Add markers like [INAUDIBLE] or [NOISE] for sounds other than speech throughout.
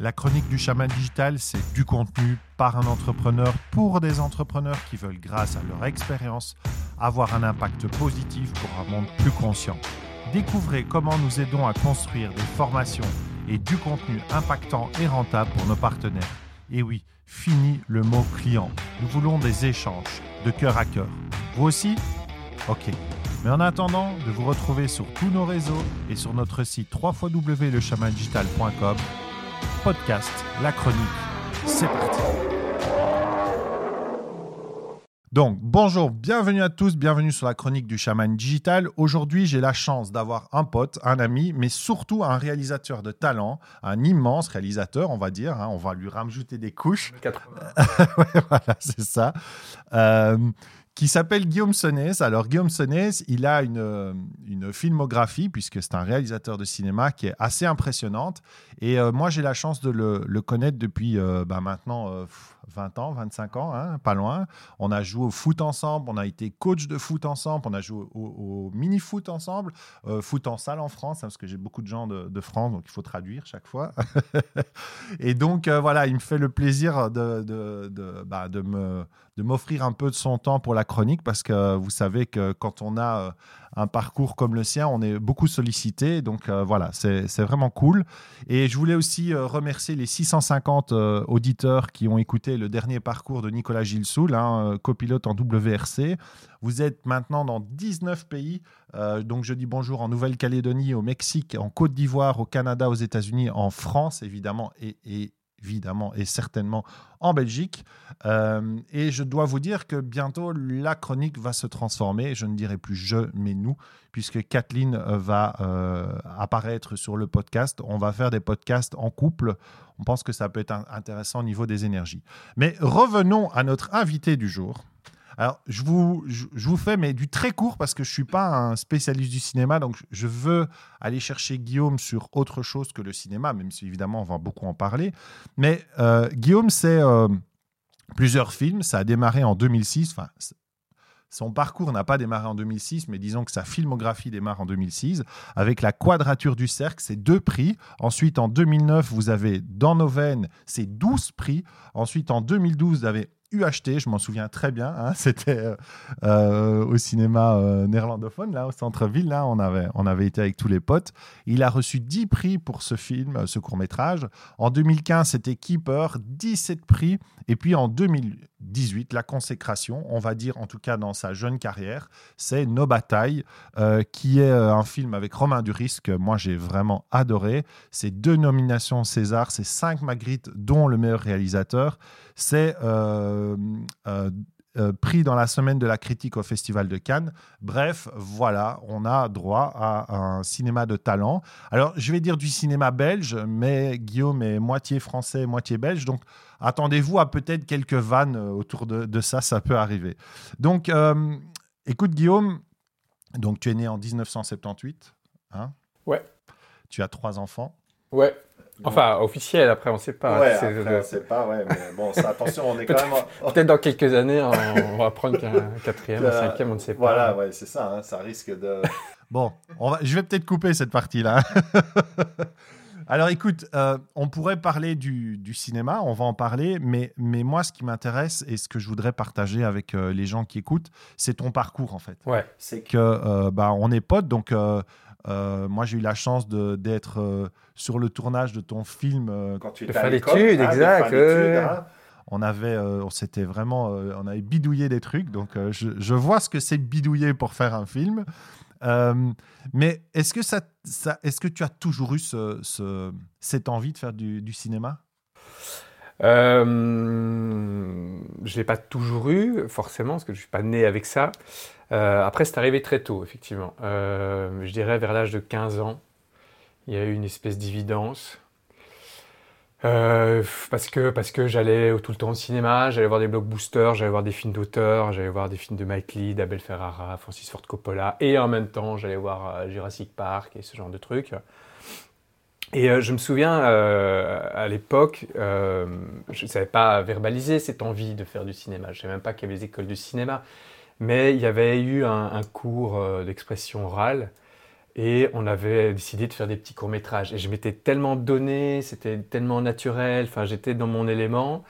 La chronique du chaman digital, c'est du contenu par un entrepreneur pour des entrepreneurs qui veulent, grâce à leur expérience, avoir un impact positif pour un monde plus conscient. Découvrez comment nous aidons à construire des formations et du contenu impactant et rentable pour nos partenaires. Et oui, fini le mot client. Nous voulons des échanges de cœur à cœur. Vous aussi? Ok. Mais en attendant de vous retrouver sur tous nos réseaux et sur notre site www.lechamandigital.com, podcast, la chronique, c'est parti. Donc, bonjour, bienvenue à tous, bienvenue sur la chronique du chaman digital. Aujourd'hui, j'ai la chance d'avoir un pote, un ami, mais surtout un réalisateur de talent, un immense réalisateur, on va dire. hein. on va lui rajouter des couches. [LAUGHS] Ouais, voilà, c'est ça. Euh, qui s'appelle Guillaume Sonès. Alors, Guillaume Sonès, il a une, euh, une filmographie, puisque c'est un réalisateur de cinéma qui est assez impressionnante. Et euh, moi, j'ai la chance de le, connaître depuis euh, bah, maintenant 20 ans, 25 ans, hein, pas loin. On a joué au foot ensemble, on a été coach de foot ensemble, on a joué au, mini-foot ensemble, euh, foot en salle en France, hein, parce que j'ai beaucoup de gens de, de France, donc il faut traduire chaque fois. [LAUGHS] Et donc, euh, voilà, il me fait le plaisir de, de, de, bah, de me de m'offrir un peu de son temps pour la chronique parce que vous savez que quand on a euh, un parcours comme le sien, on est beaucoup sollicité. Donc euh, voilà, c'est vraiment cool. Et je voulais aussi euh, remercier les 650 euh, auditeurs qui ont écouté le dernier parcours de Nicolas Gilsoul, hein, copilote en WRC. Vous êtes maintenant dans 19 pays. Donc je dis bonjour en Nouvelle-Calédonie, au Mexique, en Côte d'Ivoire, au Canada, aux États-Unis, en France évidemment et évidemment et certainement en Belgique. Euh, et je dois vous dire que bientôt la chronique va se transformer. Je ne dirai plus je, mais nous, puisque Kathleen euh, va euh, apparaître sur le podcast. On va faire des podcasts en couple. On pense que ça peut être intéressant au niveau des énergies. Mais revenons à notre invité du jour. Alors, je vous, je, vous fais mais du très court parce que je suis pas un spécialiste du cinéma, donc je- veux aller chercher Guillaume sur autre chose que le cinéma, même si évidemment on va beaucoup en parler. Mais euh, Guillaume, c'est euh, plusieurs films. Ça a démarré en 2006. Enfin, son parcours n'a pas démarré en 2006, mais disons que sa filmographie démarre en 2006 avec La Quadrature du Cercle, c'est deux prix. Ensuite, en 2009, vous avez Dans nos veines, c'est 12 prix. Ensuite, en 2012, vous avez UHT, je m'en souviens très bien. hein, [LAUGHS] C'était euh, euh, au cinéma euh, néerlandophone, là, au centre-ville. Là, on avait, on avait été avec tous les potes. Il a reçu 10 prix pour ce film, ce court-métrage. En 2015, c'était Keeper, 17 prix. Et puis en 2018, la consécration, on va dire en tout cas dans sa jeune carrière, c'est Nos batailles, euh, qui est euh, un film avec Romain Duris que moi j'ai vraiment adoré. C'est deux nominations César, c'est cinq Magritte, dont le meilleur réalisateur. C'est euh, euh, pris dans la semaine de la critique au Festival de Cannes. Bref, voilà, on a droit à un cinéma de talent. Alors, je vais dire du cinéma belge, mais Guillaume est moitié français, moitié belge, donc attendez-vous à peut-être quelques vannes euh, autour de, de ça, ça peut arriver. Donc, euh, écoute Guillaume, donc tu es né en 1978, hein? Ouais. Tu as trois enfants? Ouais. Enfin, officiel, après, on sait pas. Ouais, après, on sait pas, ouais, mais bon, ça, attention, on est quand même. [LAUGHS] Peut-être dans quelques années, on on va prendre qu'un quatrième, un Euh, cinquième, on ne sait pas. Voilà, ouais, c'est ça, hein, ça risque de. [LAUGHS] Bon, on va, je vais peut-être couper cette partie-là. [LAUGHS] Alors écoute, euh, on pourrait parler du, du cinéma, on va en parler, mais, mais moi, ce qui m'intéresse et ce que je voudrais partager avec euh, les gens qui écoutent, c'est ton parcours en fait. Ouais. C'est que euh, bah, on est potes, donc euh, moi j'ai eu la chance d'être euh, sur le tournage de ton film euh, quand tu étais à fin l'école, d'études, hein, de exact, hein. On avait, euh, on s'était vraiment, euh, on avait bidouillé des trucs, donc euh, je, je vois ce que c'est bidouiller pour faire un film. Euh, mais est-ce que ça, ça est-ce que tu as toujours eu ce, ce- cette envie de faire du, du cinéma? Euh, je ne l'ai pas toujours eu, forcément, parce que je ne suis pas né avec ça. Euh, après, c'est arrivé très tôt, effectivement. Euh, je dirais vers l'âge de 15 ans, il y a eu une espèce d'évidence. Euh, parce que, parce que j'allais tout le temps au cinéma, j'allais voir des blockbusters, j'allais voir des films d'auteurs, j'allais voir des films de Mike Leigh, d'Abel Ferrara, Francis Ford Coppola, et en même temps, j'allais voir Jurassic Park et ce genre de trucs. Et je me souviens, à l'époque, je ne savais pas verbaliser cette envie de faire du cinéma. Je ne savais même pas qu'il y avait des écoles de cinéma. Mais il y avait eu un, cours euh, d'expression orale Et on avait décidé de faire des petits courts-métrages. Et je m'étais tellement donné, c'était tellement naturel, enfin j'étais dans mon élément.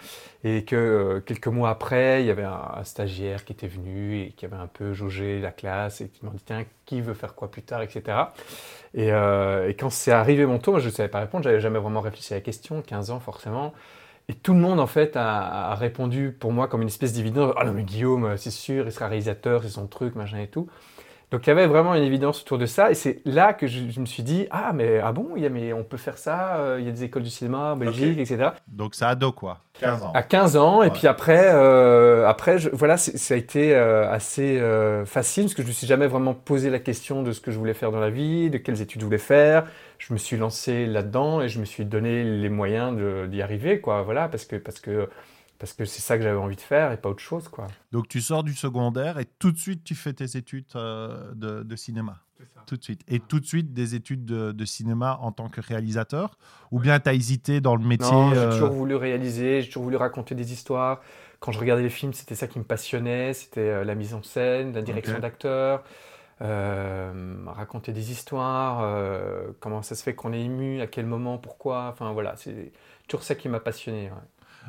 Et que euh, quelques mois après, il y avait un, stagiaire qui était venu et qui avait un peu jaugé la classe et qui m'a dit tiens, qui veut faire quoi plus tard, etc. Et, euh, et quand c'est arrivé mon tour, je ne savais pas répondre, j'avais jamais vraiment réfléchi à la question, 15 ans forcément. Et tout le monde, en fait, a, répondu pour moi comme une espèce d'évidence. Ah non, mais Guillaume, c'est sûr, il sera réalisateur, c'est son truc, machin et tout. Donc il y avait vraiment une évidence autour de ça, et c'est là que je, me suis dit ah mais ah bon, il y a, mais on peut faire ça, euh, il y a des écoles du cinéma en Belgique, etc. Donc ça ado quoi, 15 ans. À 15 ans, et puis après, euh, après je, voilà, ça a été euh, assez facile parce que je me suis jamais vraiment posé la question de ce que je voulais faire dans la vie, de quelles études je voulais faire. Je me suis lancé là-dedans et je me suis donné les moyens d'y arriver, quoi. Voilà, parce que parce que parce que c'est ça que j'avais envie de faire et pas autre chose. Quoi. Donc tu sors du secondaire et tout de suite tu fais tes études euh, de, cinéma. Tout de suite. Et tout de suite des études de, cinéma en tant que réalisateur? Ou bien tu as hésité dans le métier Non, j'ai euh, toujours voulu réaliser, j'ai toujours voulu raconter des histoires. Quand je regardais les films, c'était ça qui me passionnait, c'était euh, la mise en scène, la direction d'acteur. raconter des histoires, comment ça se fait qu'on est ému, à quel moment, pourquoi, enfin voilà, c'est toujours ça qui m'a passionné.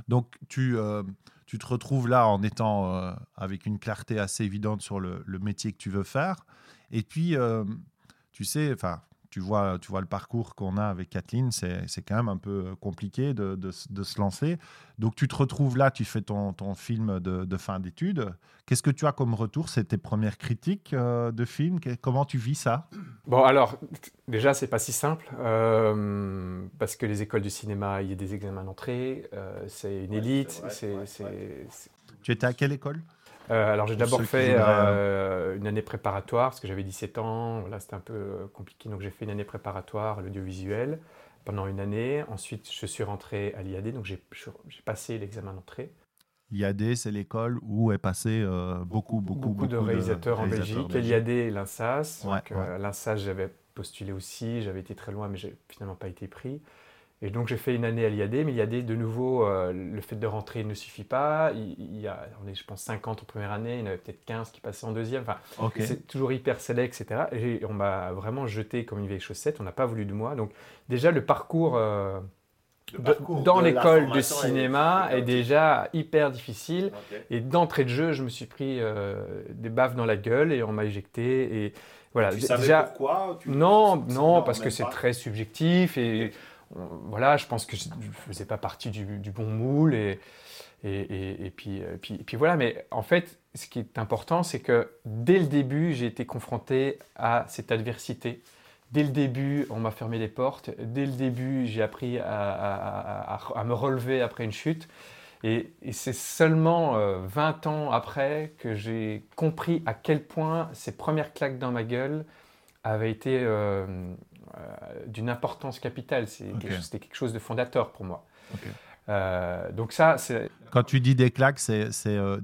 Donc, tu, euh, tu te retrouves là en étant euh, avec une clarté assez évidente sur le, le, métier que tu veux faire. Et puis, euh, tu sais, enfin, tu vois, tu vois le parcours qu'on a avec Kathleen, c'est quand même un peu compliqué de, de, se lancer. Donc tu te retrouves là, tu fais ton, ton film de, de fin d'études. Qu'est-ce que tu as comme retour? C'est tes premières critiques euh, de film Comment tu vis ça? Bon, alors, déjà, c'est pas si simple, euh, parce que les écoles du cinéma, il y a des examens d'entrée, euh, c'est une élite. Tu étais à quelle école? Euh, alors j'ai d'abord fait euh, une année préparatoire parce que j'avais 17 ans, voilà, c'était un peu euh, compliqué, donc j'ai fait une année préparatoire à l'audiovisuel pendant une année. Ensuite je suis rentré à l'IAD, donc j'ai passé l'examen d'entrée. L'IAD, c'est l'école où est passé beaucoup, beaucoup, beaucoup, de réalisateurs en Belgique. L'IAD et l'INSAS. Ouais, L'INSAS, j'avais postulé aussi, j'avais été très loin, mais j'ai finalement pas été pris. Et donc j'ai fait une année à l'IAD, mais l'IAD, de nouveau, euh, le fait de rentrer ne suffit pas. Il, y a, on est, je pense, 50 en première année, il y en avait peut-être 15 qui passaient en deuxième. Enfin, C'est toujours hyper select, etc. Et on m'a vraiment jeté comme une vieille chaussette, on n'a pas voulu de moi. Donc déjà, le parcours, euh, dans l'école de cinéma est, déjà hyper difficile. Et d'entrée de jeu, je me suis pris euh, des baffes dans la gueule et on m'a éjecté. Et voilà. Tu savais déjà, pourquoi? Non, non, parce que c'est très subjectif et voilà, je pense que je ne faisais pas partie du, bon moule. Et, et, puis, puis, puis, voilà, mais en fait, ce qui est important, c'est que dès le début, j'ai été confronté à cette adversité. Dès le début, on m'a fermé les portes. Dès le début, j'ai appris à, à, me relever après une chute. Et, c'est seulement 20 euh, ans après que j'ai compris à quel point ces premières claques dans ma gueule avaient été euh, euh, d'une importance capitale. C'était quelque chose de fondateur pour moi. Euh, donc ça, c'est... Quand tu dis des claques, c'est, c'est, euh,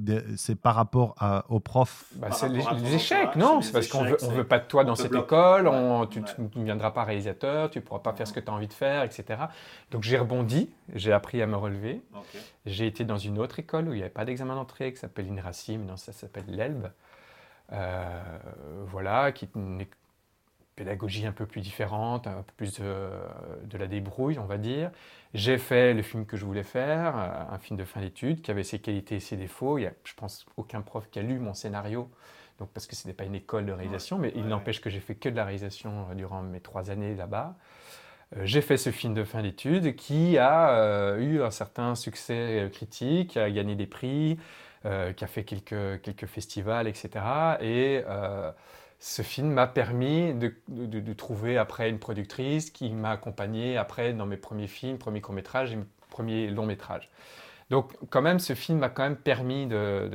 par rapport à, aux profs bah, C'est les, échecs, non? C'est parce qu'on veut, on veut pas de toi dans cette école, on, tu ne viendras pas réalisateur, tu ne pourras pas faire ce que tu as envie de faire, etc. Donc j'ai rebondi, j'ai appris à me relever. J'ai été dans une autre école où il n'y avait pas d'examen d'entrée, qui s'appelle l'INRACI, non, ça s'appelle l'ELBE. voilà, qui n'est pédagogie un peu plus différente, un peu plus de, la débrouille, on va dire. J'ai fait le film que je voulais faire, un film de fin d'études qui avait ses qualités et ses défauts. Il y a, je pense, aucun prof qui a lu mon scénario, donc parce que ce n'est pas une école de réalisation, mais il n'empêche que j'ai fait que de la réalisation euh, durant mes trois années là-bas. Euh, j'ai fait ce film de fin d'études qui a euh, eu un certain succès critique, qui a gagné des prix, qui a fait quelques, quelques festivals, etc. Et ce film m'a permis de, trouver après une productrice qui m'a accompagné après dans mes premiers films, premiers courts-métrages et mes premiers longs-métrages. Donc quand même, ce film m'a quand même permis de,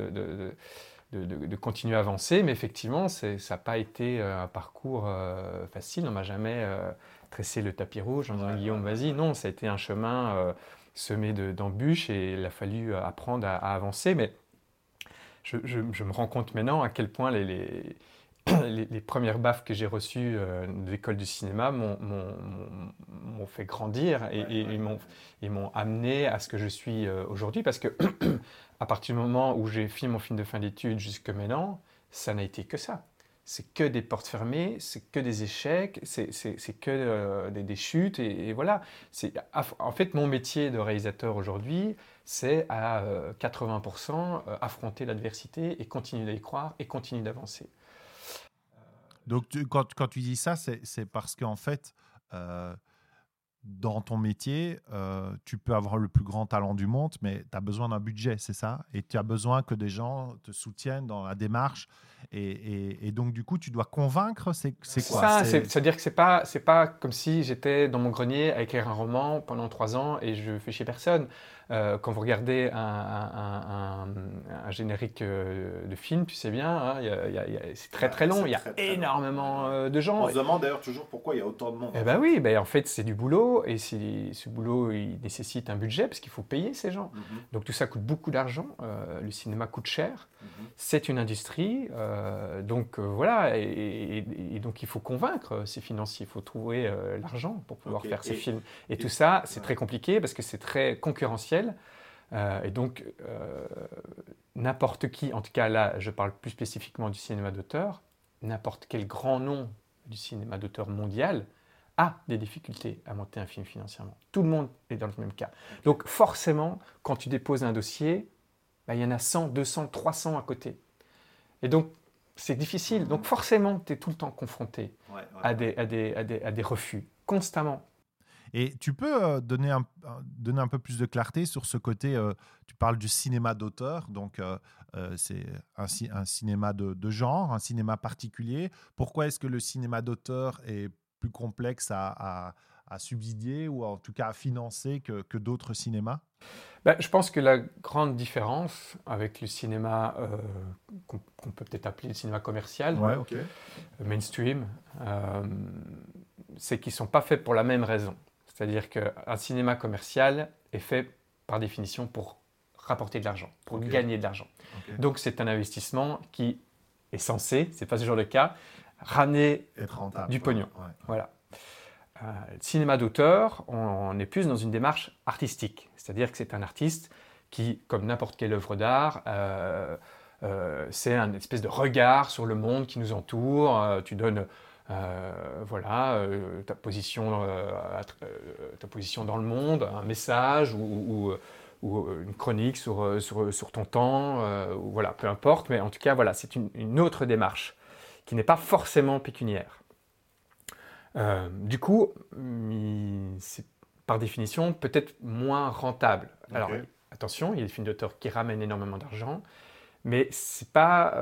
de, continuer à avancer, mais effectivement, ça n'a pas été euh, un parcours euh, facile. On m'a jamais euh, tressé le tapis rouge en disant Guillaume, vas-y. Non, ça a été un chemin semé d'embûches et il a fallu apprendre à, avancer. Mais je, me rends compte maintenant à quel point les les, [COUGHS] premières baffes que j'ai reçues euh, de l'école du cinéma m'ont fait grandir et, et, m'ont amené à ce que je suis euh, aujourd'hui. Parce que [COUGHS] à partir du moment où j'ai fini mon film de fin d'études jusque maintenant, ça n'a été que ça. c'est que des portes fermées, c'est que des échecs, c'est que euh, des, chutes, et, voilà. En fait, mon métier de réalisateur aujourd'hui, c'est à 80% euh, affronter l'adversité et continuer d'y croire et continuer d'avancer. Donc, quand, quand, tu dis ça, c'est parce qu'en fait, dans ton métier, euh, tu peux avoir le plus grand talent du monde, mais tu as besoin d'un budget, c'est ça? Et tu as besoin que des gens te soutiennent dans la démarche. Et, donc, du coup, tu dois convaincre, c'est quoi? C'est-à-dire que c'est pas, pas comme si j'étais dans mon grenier à écrire un roman pendant trois ans et je fais chier personne. Euh, quand vous regardez un, générique euh, de film, tu sais bien, hein, c'est très très long, il y a énormément euh, de gens. On se demande d'ailleurs toujours pourquoi il y a autant de monde. Eh bien oui, ben, en fait c'est du boulot et ce boulot il nécessite un budget parce qu'il faut payer ces gens. Mhm. Donc tout ça coûte beaucoup d'argent, le cinéma coûte cher, mhm. c'est une industrie, donc voilà, et, donc il faut convaincre ces financiers, il faut trouver l'argent pour pouvoir faire ces films. Et, tout ça c'est très compliqué parce que c'est très concurrentiel euh, et donc, euh, n'importe qui, en tout cas là, je parle plus spécifiquement du cinéma d'auteur, n'importe quel grand nom du cinéma d'auteur mondial a des difficultés à monter un film financièrement. Tout le monde est dans le même cas. Donc forcément, quand tu déposes un dossier, bah, il y en a 100, 200, 300 à côté. Et donc, c'est difficile. Donc forcément, tu es tout le temps confronté à, des, à, des, à des refus, constamment. Et tu peux euh, donner, un, donner un peu plus de clarté sur ce côté, euh, tu parles du cinéma d'auteur, donc euh, c'est un, un, cinéma de, genre, un cinéma particulier. Pourquoi est-ce que le cinéma d'auteur est plus complexe à, à, subsidier ou en tout cas à financer que, que d'autres cinémas? Ben, Je pense que la grande différence avec le cinéma qu'on peut peut-être appeler le cinéma commercial, mainstream, c'est qu'ils ne sont pas faits pour la même raison. C'est-à-dire qu'un cinéma commercial est fait par définition pour rapporter de l'argent, pour gagner de l'argent. Donc c'est un investissement qui est censé, c'est pas toujours le cas, ramener du pognon. Voilà. Euh, cinéma d'auteur, on, est plus dans une démarche artistique, c'est-à-dire que c'est un artiste qui, comme n'importe quelle œuvre d'art, euh, euh, c'est un espèce de regard sur le monde qui nous entoure. tu donnes euh, voilà, euh, ta, position, euh, ta position dans le monde, un message ou, une chronique sur, sur, ton temps, voilà, peu importe, mais en tout cas, voilà, c'est une, autre démarche qui n'est pas forcément pécuniaire. du coup, c'est par définition peut-être moins rentable. Alors, attention, il y a des films d'auteur qui ramènent énormément d'argent, mais c'est pas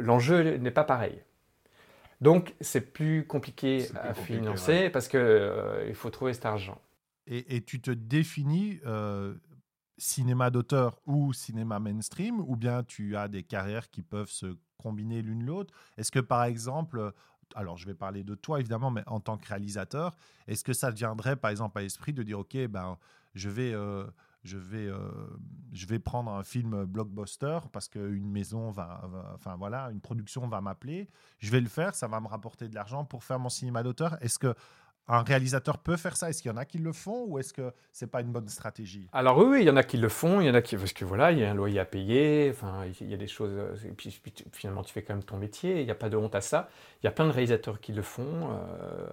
l'enjeu n'est pas pareil. Donc, c'est plus compliqué à financer parce qu'il euh, il faut trouver cet argent. Et, tu te définis euh, cinéma d'auteur ou cinéma mainstream, ou bien tu as des carrières qui peuvent se combiner l'une l'autre? Est-ce que, par exemple, alors je vais parler de toi évidemment, mais en tant que réalisateur, est-ce que ça viendrait, par exemple, à l'esprit de dire, OK, ben, je vais... Euh, je vais, euh, je vais prendre un film blockbuster parce qu'une maison va, enfin voilà, une production va m'appeler. Je vais le faire, ça va me rapporter de l'argent pour faire mon cinéma d'auteur. Est-ce que un réalisateur peut faire ça Est-ce qu'il y en a qui le font ou est-ce que c'est pas une bonne stratégie? Alors oui, il y en a qui le font, il y en a qui parce que voilà, il y a un loyer à payer, enfin il y a des choses. Et puis, finalement, tu fais quand même ton métier, il n'y a pas de honte à ça. Il y a plein de réalisateurs qui le font euh,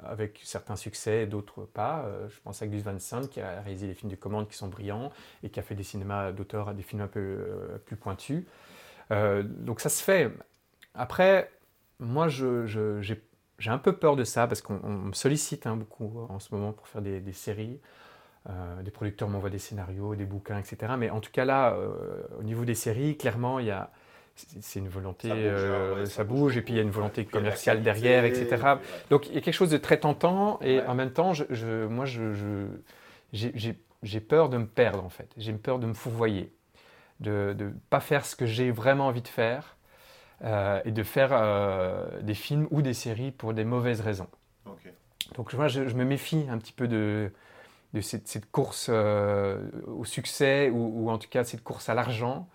avec certains succès, d'autres pas. Euh, je pense à Gus Van Sant qui a réalisé des films de commande qui sont brillants et qui a fait des cinémas d'auteur, des films un peu euh, plus pointus. donc ça se fait. Après, moi, je, j'ai j'ai un peu peur de ça parce qu'on me sollicite hein, beaucoup en ce moment pour faire des, séries. Euh, des producteurs m'envoient des scénarios, des bouquins, etc. Mais en tout cas là, euh, au niveau des séries, clairement, il y a c'est une volonté, ça bouge, euh, et puis il y a une volonté commerciale derrière, etc. Donc il y a quelque chose de très tentant, et en même temps, je, moi, j'ai peur de me perdre, en fait. J'ai peur de me fourvoyer, de ne pas faire ce que j'ai vraiment envie de faire, euh, et de faire euh, des films ou des séries pour des mauvaises raisons. Donc moi, je, me méfie un petit peu de, de cette, course euh, au succès ou, en tout cas cette course à l'argent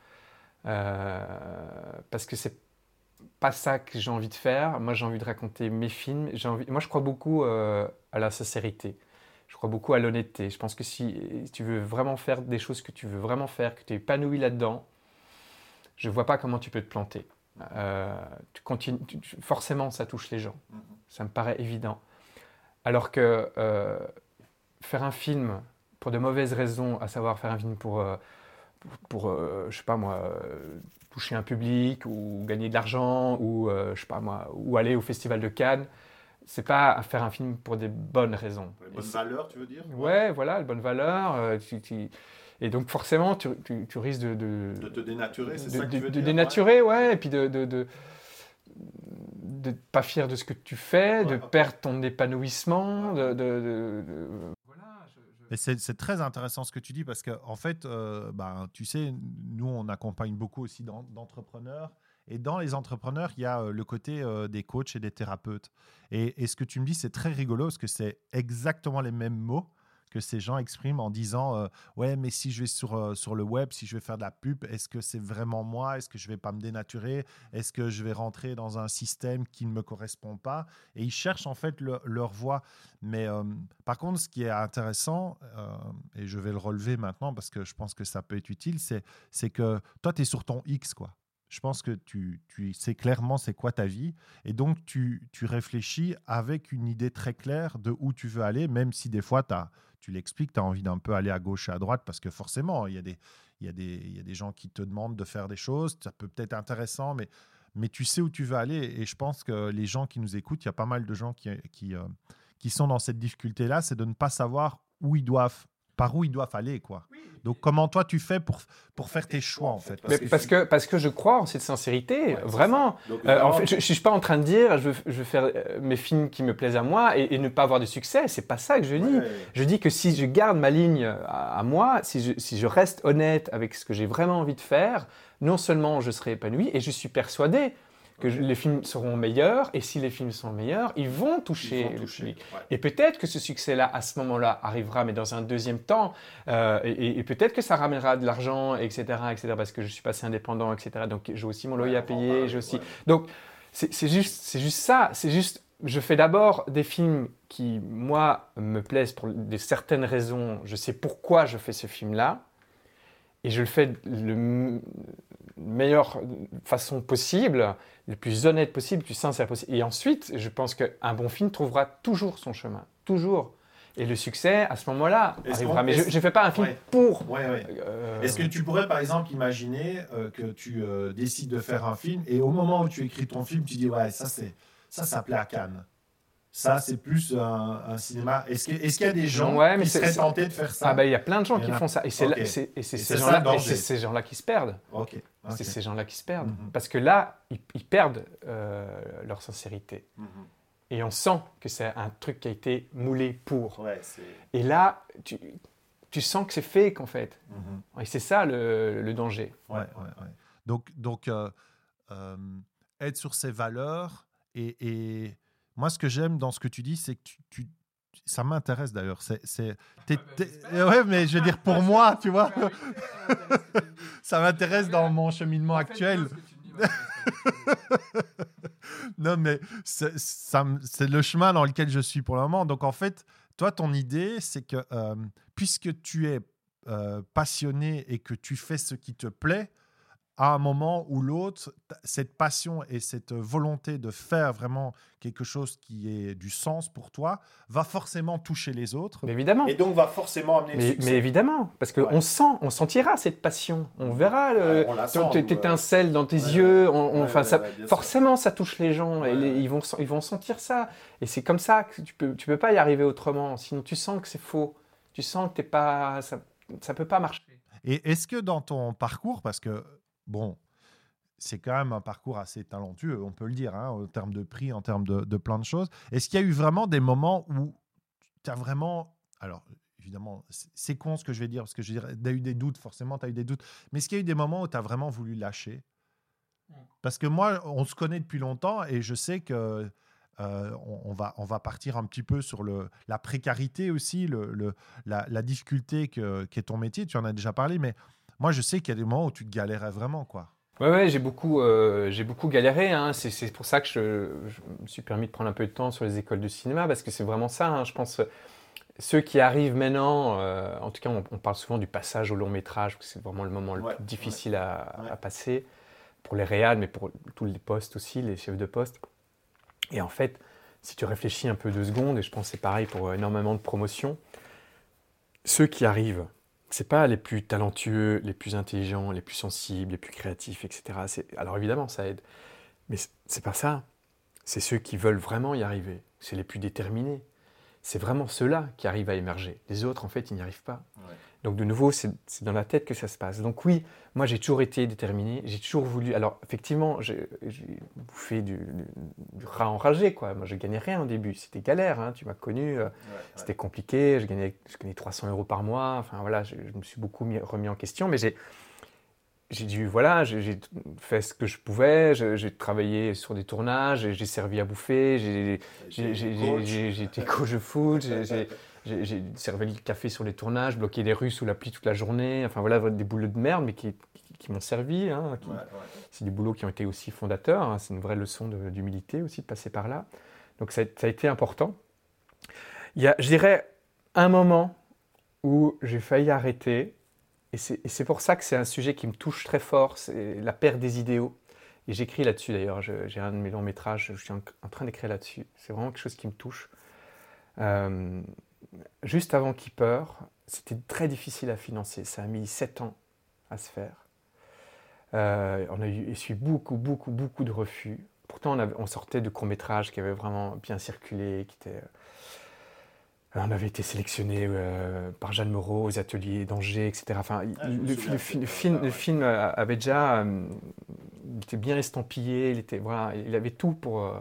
parce que c'est pas ça que j'ai envie de faire. Moi, j'ai envie de raconter mes films. Envie... Moi, je crois beaucoup à la sincérité. Je crois beaucoup à l'honnêteté. Je pense que si, tu veux vraiment faire des choses que tu veux vraiment faire, que tu es épanoui là-dedans, je vois pas comment tu peux te planter. Tu continues, forcément, ça touche les gens. Mhm. Ça me paraît évident. Alors que faire un film pour de mauvaises raisons, à savoir faire un film pour, pour, pour je sais pas moi, toucher un public ou gagner de l'argent ou je sais pas moi, ou aller au festival de Cannes, c'est pas faire un film pour des bonnes raisons. Les bonnes valeurs, tu veux dire? Ouais, voilà, les bonnes valeurs. Et donc forcément, tu, tu, risques de, de, de... te dénaturer, c'est ça que tu veux de dire dénaturer, ouais. et puis de... de de pas fier de ce que tu fais, de perdre ton épanouissement, de, de, Voilà, Et c'est très intéressant ce que tu dis parce que en fait, euh, ben, tu sais, nous on accompagne beaucoup aussi d'entrepreneurs et dans les entrepreneurs, il y a euh, le côté euh, des coachs et des thérapeutes. Et, et, ce que tu me dis, c'est très rigolo parce que c'est exactement les mêmes mots que ces gens expriment en disant euh, ouais mais si je vais sur, sur le web si je vais faire de la pub est-ce que c'est vraiment moi? Est-ce que je vais pas me dénaturer? Est-ce que je vais rentrer dans un système qui ne me correspond pas et ils cherchent en fait leur voie mais par contre ce qui est intéressant et je vais le relever maintenant parce que je pense que ça peut être utile c'est c'est que toi tu es sur ton X quoi je pense que tu, tu sais clairement c'est quoi ta vie et donc tu, tu, réfléchis avec une idée très claire de où tu veux aller, même si des fois as, tu l'expliques, tu as envie d'un peu aller à gauche et à droite parce que forcément, il y, a des, il, y a des, y a des gens qui te demandent de faire des choses, ça peut peut-être intéressant, mais, mais tu sais où tu veux aller et je pense que les gens qui nous écoutent, il y a pas mal de gens qui, qui, euh, qui sont dans cette difficulté-là, c'est de ne pas savoir où ils doivent par où ils doivent aller, quoi. Donc, comment toi tu fais pour, pour faire tes choix, en fait? parce, que, parce, que, parce que je crois en cette sincérité, vraiment. Euh, en fait, je ne suis pas en train de dire je veux, je veux faire euh, mes films qui me plaisent à moi et, ne pas avoir de succès. C'est pas ça que je dis. Je dis que si je garde ma ligne à, à moi, si je, si je reste honnête avec ce que j'ai vraiment envie de faire, non seulement je serai épanoui, et je suis persuadé que les films seront meilleurs, et si les films sont meilleurs, ils vont toucher, le public. Et peut-être que ce succès-là, à ce moment-là, arrivera, mais dans un deuxième temps, euh, et, peut-être que ça ramènera de l'argent, etc., etc., parce que je suis passé indépendant, etc., donc j'ai aussi mon loyer à payer, j'ai aussi... Donc, c'est juste, juste ça, c'est juste, je fais d'abord des films qui, moi, me plaisent pour de certaines raisons, je sais pourquoi je fais ce film-là, et je le fais de la meilleure façon possible, le plus honnête possible, le plus sincère possible. Et ensuite, je pense qu'un bon film trouvera toujours son chemin, toujours. Et le succès, à ce moment-là, arrivera. Mais je ne fais pas un film pour. Euh, Est-ce que tu pourrais, par exemple, imaginer euh, que tu euh, décides de faire un film et au moment où tu écris ton film, tu dis ouais, ça c'est ça, ça plaît à Cannes. Ça, c'est plus un, cinéma. Est-ce qu'il y a des gens qui seraient tentés de faire ça? Ah, ben, il y a plein de gens qui font ça. Et c'est ces gens-là ces gens qui se perdent. C'est ces gens-là qui se perdent. Mhm. Parce que là, ils, perdent euh, leur sincérité. Mhm. Et on sent que c'est un truc qui a été moulé pour. et là, tu, tu sens que c'est fake, en fait. Mhm. Et c'est ça le, le, danger. Ouais, donc, donc euh, euh, être sur ses valeurs et, et moi, ce que j'aime dans ce que tu dis, c'est que tu, ça m'intéresse d'ailleurs. C'est, c'est, ah, bah, ouais, mais je veux dire pour moi, tu vois. ça m'intéresse dans mon cheminement actuel. [LAUGHS] non, mais c'est, ça, c'est le chemin dans lequel je suis pour le moment. Donc en fait, toi, ton idée, c'est que euh, puisque tu es euh, passionné et que tu fais ce qui te plaît, à un moment ou l'autre, cette passion et cette volonté de faire vraiment quelque chose qui ait du sens pour toi va forcément toucher les autres. Mais évidemment. Et donc va forcément amener mais, Mais évidemment, parce qu'on on sent, on sentira cette passion. On verra le, étincelle dans tes yeux. On, ça, forcément, ça touche les gens et ils, vont, ils vont sentir ça. Et c'est comme ça que tu peux, tu peux pas y arriver autrement. Sinon, tu sens que c'est faux. Tu sens que t'es pas, ça, ça peut pas marcher. Et est-ce que dans ton parcours, parce que bon, c'est quand même un parcours assez talentueux, on peut le dire, hein, en termes de prix, en termes de, plein de choses. Est-ce qu'il y a eu vraiment des moments où tu as vraiment. Alors, évidemment, c'est con ce que je vais dire, parce que je veux dire, tu as eu des doutes, forcément, tu as eu des doutes. Mais est-ce qu'il y a eu des moments où tu as vraiment voulu lâcher? Parce que moi, on se connaît depuis longtemps et je sais que. Euh, on, va, on va partir un petit peu sur le, la précarité aussi, le, la, difficulté que, qu'est ton métier. Tu en as déjà parlé, mais moi, je sais qu'il y a des moments où tu te galérais vraiment, quoi. Ouais, ouais j'ai beaucoup, euh, j'ai beaucoup galéré. Hein. C'est pour ça que je, me suis permis de prendre un peu de temps sur les écoles de cinéma, parce que c'est vraiment ça. Hein. Je pense ceux qui arrivent maintenant, euh, en tout cas, on, parle souvent du passage au long métrage, que c'est vraiment le moment le plus difficile à, passer. pour les réals, mais pour tous les postes aussi, les chefs de poste. Et en fait, si tu réfléchis un peu deux secondes, et je pense que c'est pareil pour énormément de promotions, ceux qui arrivent, c'est pas les plus talentueux, les plus intelligents, les plus sensibles, les plus créatifs, etc. Alors évidemment, ça aide. Mais c'est pas ça. C'est ceux qui veulent vraiment y arriver. C'est les plus déterminés. C'est vraiment ceux-là qui arrivent à émerger. Les autres, en fait, ils n'y arrivent pas. Donc de nouveau, c'est dans la tête que ça se passe. Donc oui, moi j'ai toujours été déterminé, j'ai toujours voulu. Alors effectivement, j'ai bouffé du, du, rat enragé, quoi. Moi je gagnais rien au début, c'était galère, hein. tu m'as connu, euh, c'était compliqué, je gagnais, je gagnais 300 euros par mois, enfin voilà, je, me suis beaucoup remis en question, mais j'ai j'ai dû, voilà, j'ai fait ce que je pouvais, j'ai travaillé sur des tournages, j'ai servi à bouffer, j'ai été coach. de foot, [LAUGHS] j'ai servi le café sur les tournages, bloqué des rues sous la pluie toute la journée, enfin voilà, des boulots de merde, mais qui, qui, m'ont servi. Hein, c'est des boulots qui ont été aussi fondateurs, hein, c'est une vraie leçon d'humilité aussi de passer par là. Donc ça, ça a été important. Il y a, je dirais, un moment où j'ai failli arrêter, et c'est pour ça que c'est un sujet qui me touche très fort, c'est la perte des idéaux. Et j'écris là-dessus d'ailleurs, j'ai un de mes longs métrages, je suis en, train d'écrire là-dessus. C'est vraiment quelque chose qui me touche. Euh, juste avant Keeper, c'était très difficile à financer. Ça a mis sept ans à se faire. Euh, on a eu essuyé beaucoup, beaucoup, beaucoup de refus. Pourtant, on, on sortait de courts-métrages qui avaient vraiment bien circulé, qui étaient on avait été sélectionné euh, par Jeanne Moreau aux ateliers d'Angers, etc. Enfin, ah, le, film, le, film, avait déjà, euh, était bien estampillé, il était, voilà, il avait tout pour, euh,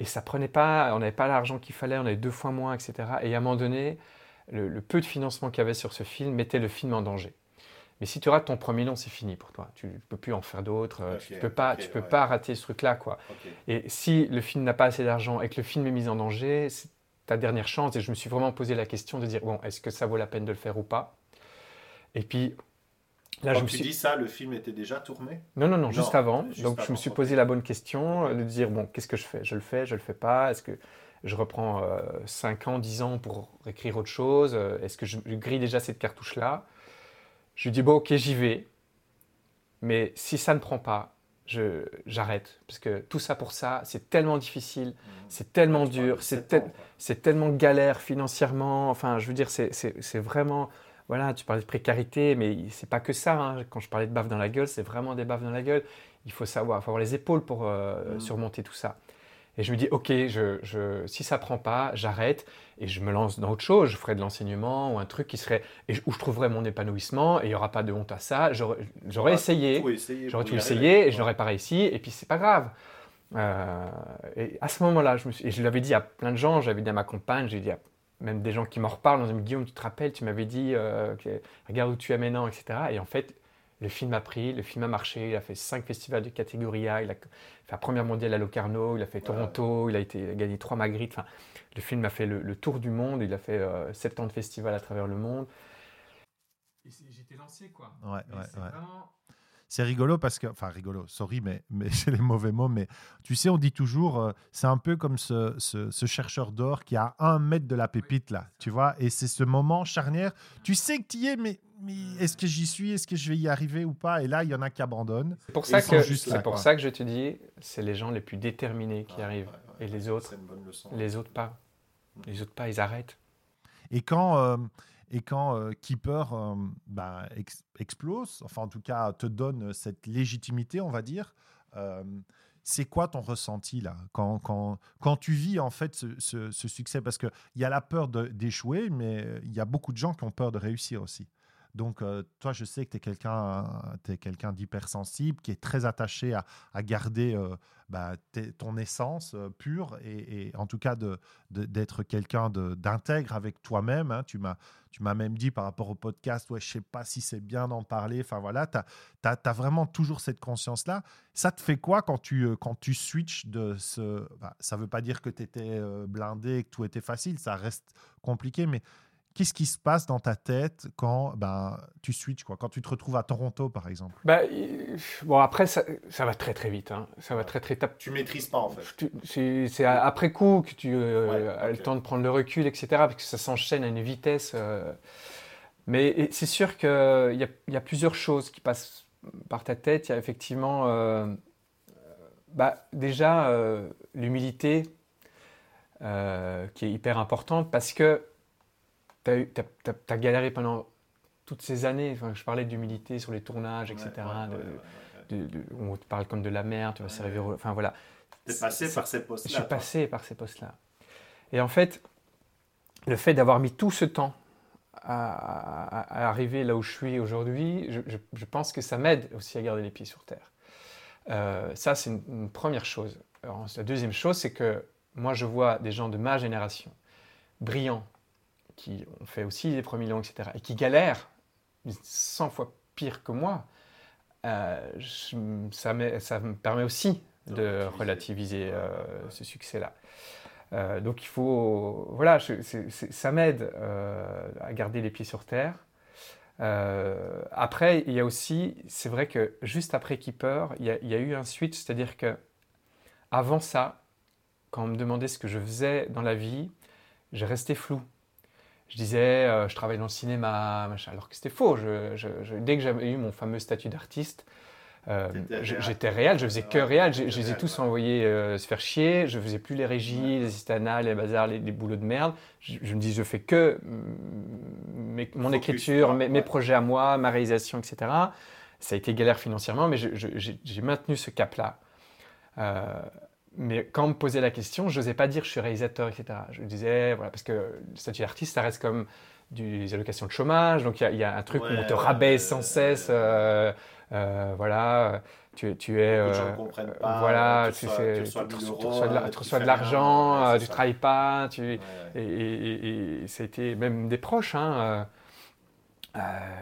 et ça prenait pas, on n'avait pas l'argent qu'il fallait, on avait deux fois moins, etc. Et à un moment donné, le, peu de financement qu'il y avait sur ce film mettait le film en danger. Mais si tu rates ton premier nom, c'est fini pour toi. Tu ne peux plus en faire d'autres. tu ne peux pas, tu peux pas rater ce truc-là, quoi. Et si le film n'a pas assez d'argent et que le film est mis en danger, ta dernière chance. Et je me suis vraiment posé la question de dire, bon, est-ce que ça vaut la peine de le faire ou pas? Et puis, là, Quand je me tu suis... dis ça, le film était déjà tourné? Non, non, non, juste avant. Donc, je me suis posé la bonne question euh, de dire, bon, qu'est-ce que je fais? Je le fais, je le fais pas? Est-ce que je reprends 5 euh, ans, 10 ans pour écrire autre chose? Euh, Est-ce que je, grille déjà cette cartouche-là? Je dis, bon, ok, j'y vais. Mais si ça ne prend pas, j'arrête. Parce que tout ça pour ça, c'est tellement difficile, mmh. c'est tellement dur, c'est tellement galère financièrement. Enfin, je veux dire, c'est vraiment. Voilà, tu parlais de précarité, mais c'est pas que ça. Hein. Quand je parlais de baffe dans la gueule, c'est vraiment des baffes dans la gueule. Il faut savoir, il faut avoir les épaules pour euh, mmh. surmonter tout ça. Et je me dis, ok, je, je, si ça prend pas, j'arrête et je me lance dans autre chose. Je ferai de l'enseignement ou un truc qui serait où je trouverais mon épanouissement et il n'y aura pas de honte à ça. J'aurais essayé, j'aurais tout essayé et je n'aurais pas réussi et puis c'est pas grave. Euh, et à ce moment-là, je me suis, et je l'avais dit à plein de gens, j'avais dit à ma compagne, j'ai dit à même des gens qui m'en reparlent, on me dit Guillaume, tu te rappelles, tu m'avais dit, euh, regarde où tu es maintenant, etc. Et en fait, le film a pris, le film a marché, il a fait cinq festivals de catégorie A, il a fait la première mondiale à Locarno, il a fait Toronto, il, a été, gagné trois Magritte. Enfin, le film a fait le, tour du monde, il a fait euh, sept ans de festivals à travers le monde. J'étais lancé, quoi. Ouais, c'est vraiment... C'est rigolo parce que, enfin rigolo, sorry, mais, mais [LAUGHS] c'est les mauvais mots, mais tu sais, on dit toujours, euh, c'est un peu comme ce, ce, chercheur d'or qui a un mètre de la pépite, là, tu vois, et c'est ce moment charnière, tu sais que tu y es, mais mais est-ce que j'y suis? Est-ce que je vais y arriver ou pas? Et là, il y en a qui abandonnent. C'est pour, ça que, c'est pour ça que je te dis, c'est les gens les plus déterminés qui arrivent. et les autres, les autres pas. Les autres pas, ils arrêtent. Et quand, euh, et quand euh, Keeper euh, bah, explose, enfin en tout cas te donne cette légitimité, on va dire, c'est quoi ton ressenti là quand, quand, quand, tu vis en fait ce, ce succès? Parce qu'il y a la peur d'échouer, mais il y a beaucoup de gens qui ont peur de réussir aussi. Donc, euh, toi, je sais que tu es quelqu'un es quelqu'un d'hypersensible, qui est très attaché à, garder euh, bah, ton essence euh, pure et, en tout cas d'être de, quelqu'un d'intègre avec toi-même. Hein. Tu m'as même dit par rapport au podcast, ouais, je sais pas si c'est bien d'en parler. Enfin, voilà, tu as, as, vraiment toujours cette conscience-là. Ça te fait quoi quand tu, quand tu switches de ce. Bah, ça veut pas dire que tu étais blindé, que tout était facile, ça reste compliqué, mais Qu'est-ce qui se passe dans ta tête quand ben, tu switches, quoi, quand tu te retrouves à Toronto, par exemple? Bah, Bon, après, ça, ça, va très très vite. Hein. Ça va très très tap... Tu maîtrises pas, en fait. C'est après coup que tu euh, as le temps de prendre le recul, etc. Parce que ça s'enchaîne à une vitesse. Euh. Mais c'est sûr qu'il y, y, a plusieurs choses qui passent par ta tête, il y a effectivement bah, déjà l'humilité qui est hyper importante parce que tu as, galéré pendant toutes ces années. Enfin, je parlais d'humilité sur les tournages, etc. on te parle comme de la merde, tu vas servir. Enfin voilà. Tu es passé par ces postes-là. Je suis passé par ces postes-là. Et en fait, le fait d'avoir mis tout ce temps à, arriver là où je suis aujourd'hui, je, pense que ça m'aide aussi à garder les pieds sur terre. Euh, ça, c'est une, première chose. la deuxième chose, c'est que moi, je vois des gens de ma génération, brillants, qui ont fait aussi les premiers millions, etc., et qui galèrent 100 fois pire que moi. Euh, ça, ça, me permet aussi de relativiser euh, ce succès-là. Euh, donc il faut, voilà, ça m'aide à garder les pieds sur terre. Après, il y a aussi, c'est vrai que juste après Keeper, il y a, il y a eu un switch, c'est-à-dire que avant ça, quand on me demandait ce que je faisais dans la vie, j'ai resté flou. Je disais, je travaille dans le cinéma, machin, alors que c'était faux. dès que j'avais eu mon fameux statut d'artiste, euh, j'étais réel, je faisais que réel. Je, les ai tous envoyés euh, se faire chier. Je faisais plus les régies, les assistants, les bazars, les, boulots de merde. Je, me dis, je fais que mm, mon écriture, mes, projets à moi, ma réalisation, etc. Ça a été galère financièrement, mais j'ai maintenu ce cap-là. Euh, mais quand on me posait la question, je n'osais pas dire je suis réalisateur, etc. Je disais, voilà, parce que le statut d'artiste, ça reste comme des allocations de chômage, donc il y, a un truc où on te rabaisse sans cesse. Euh, voilà, tu, tu es. Euh, pas, voilà, tu, reçois, de l'argent, tu travailles pas, tu, et, ça a été même des proches. Hein, euh,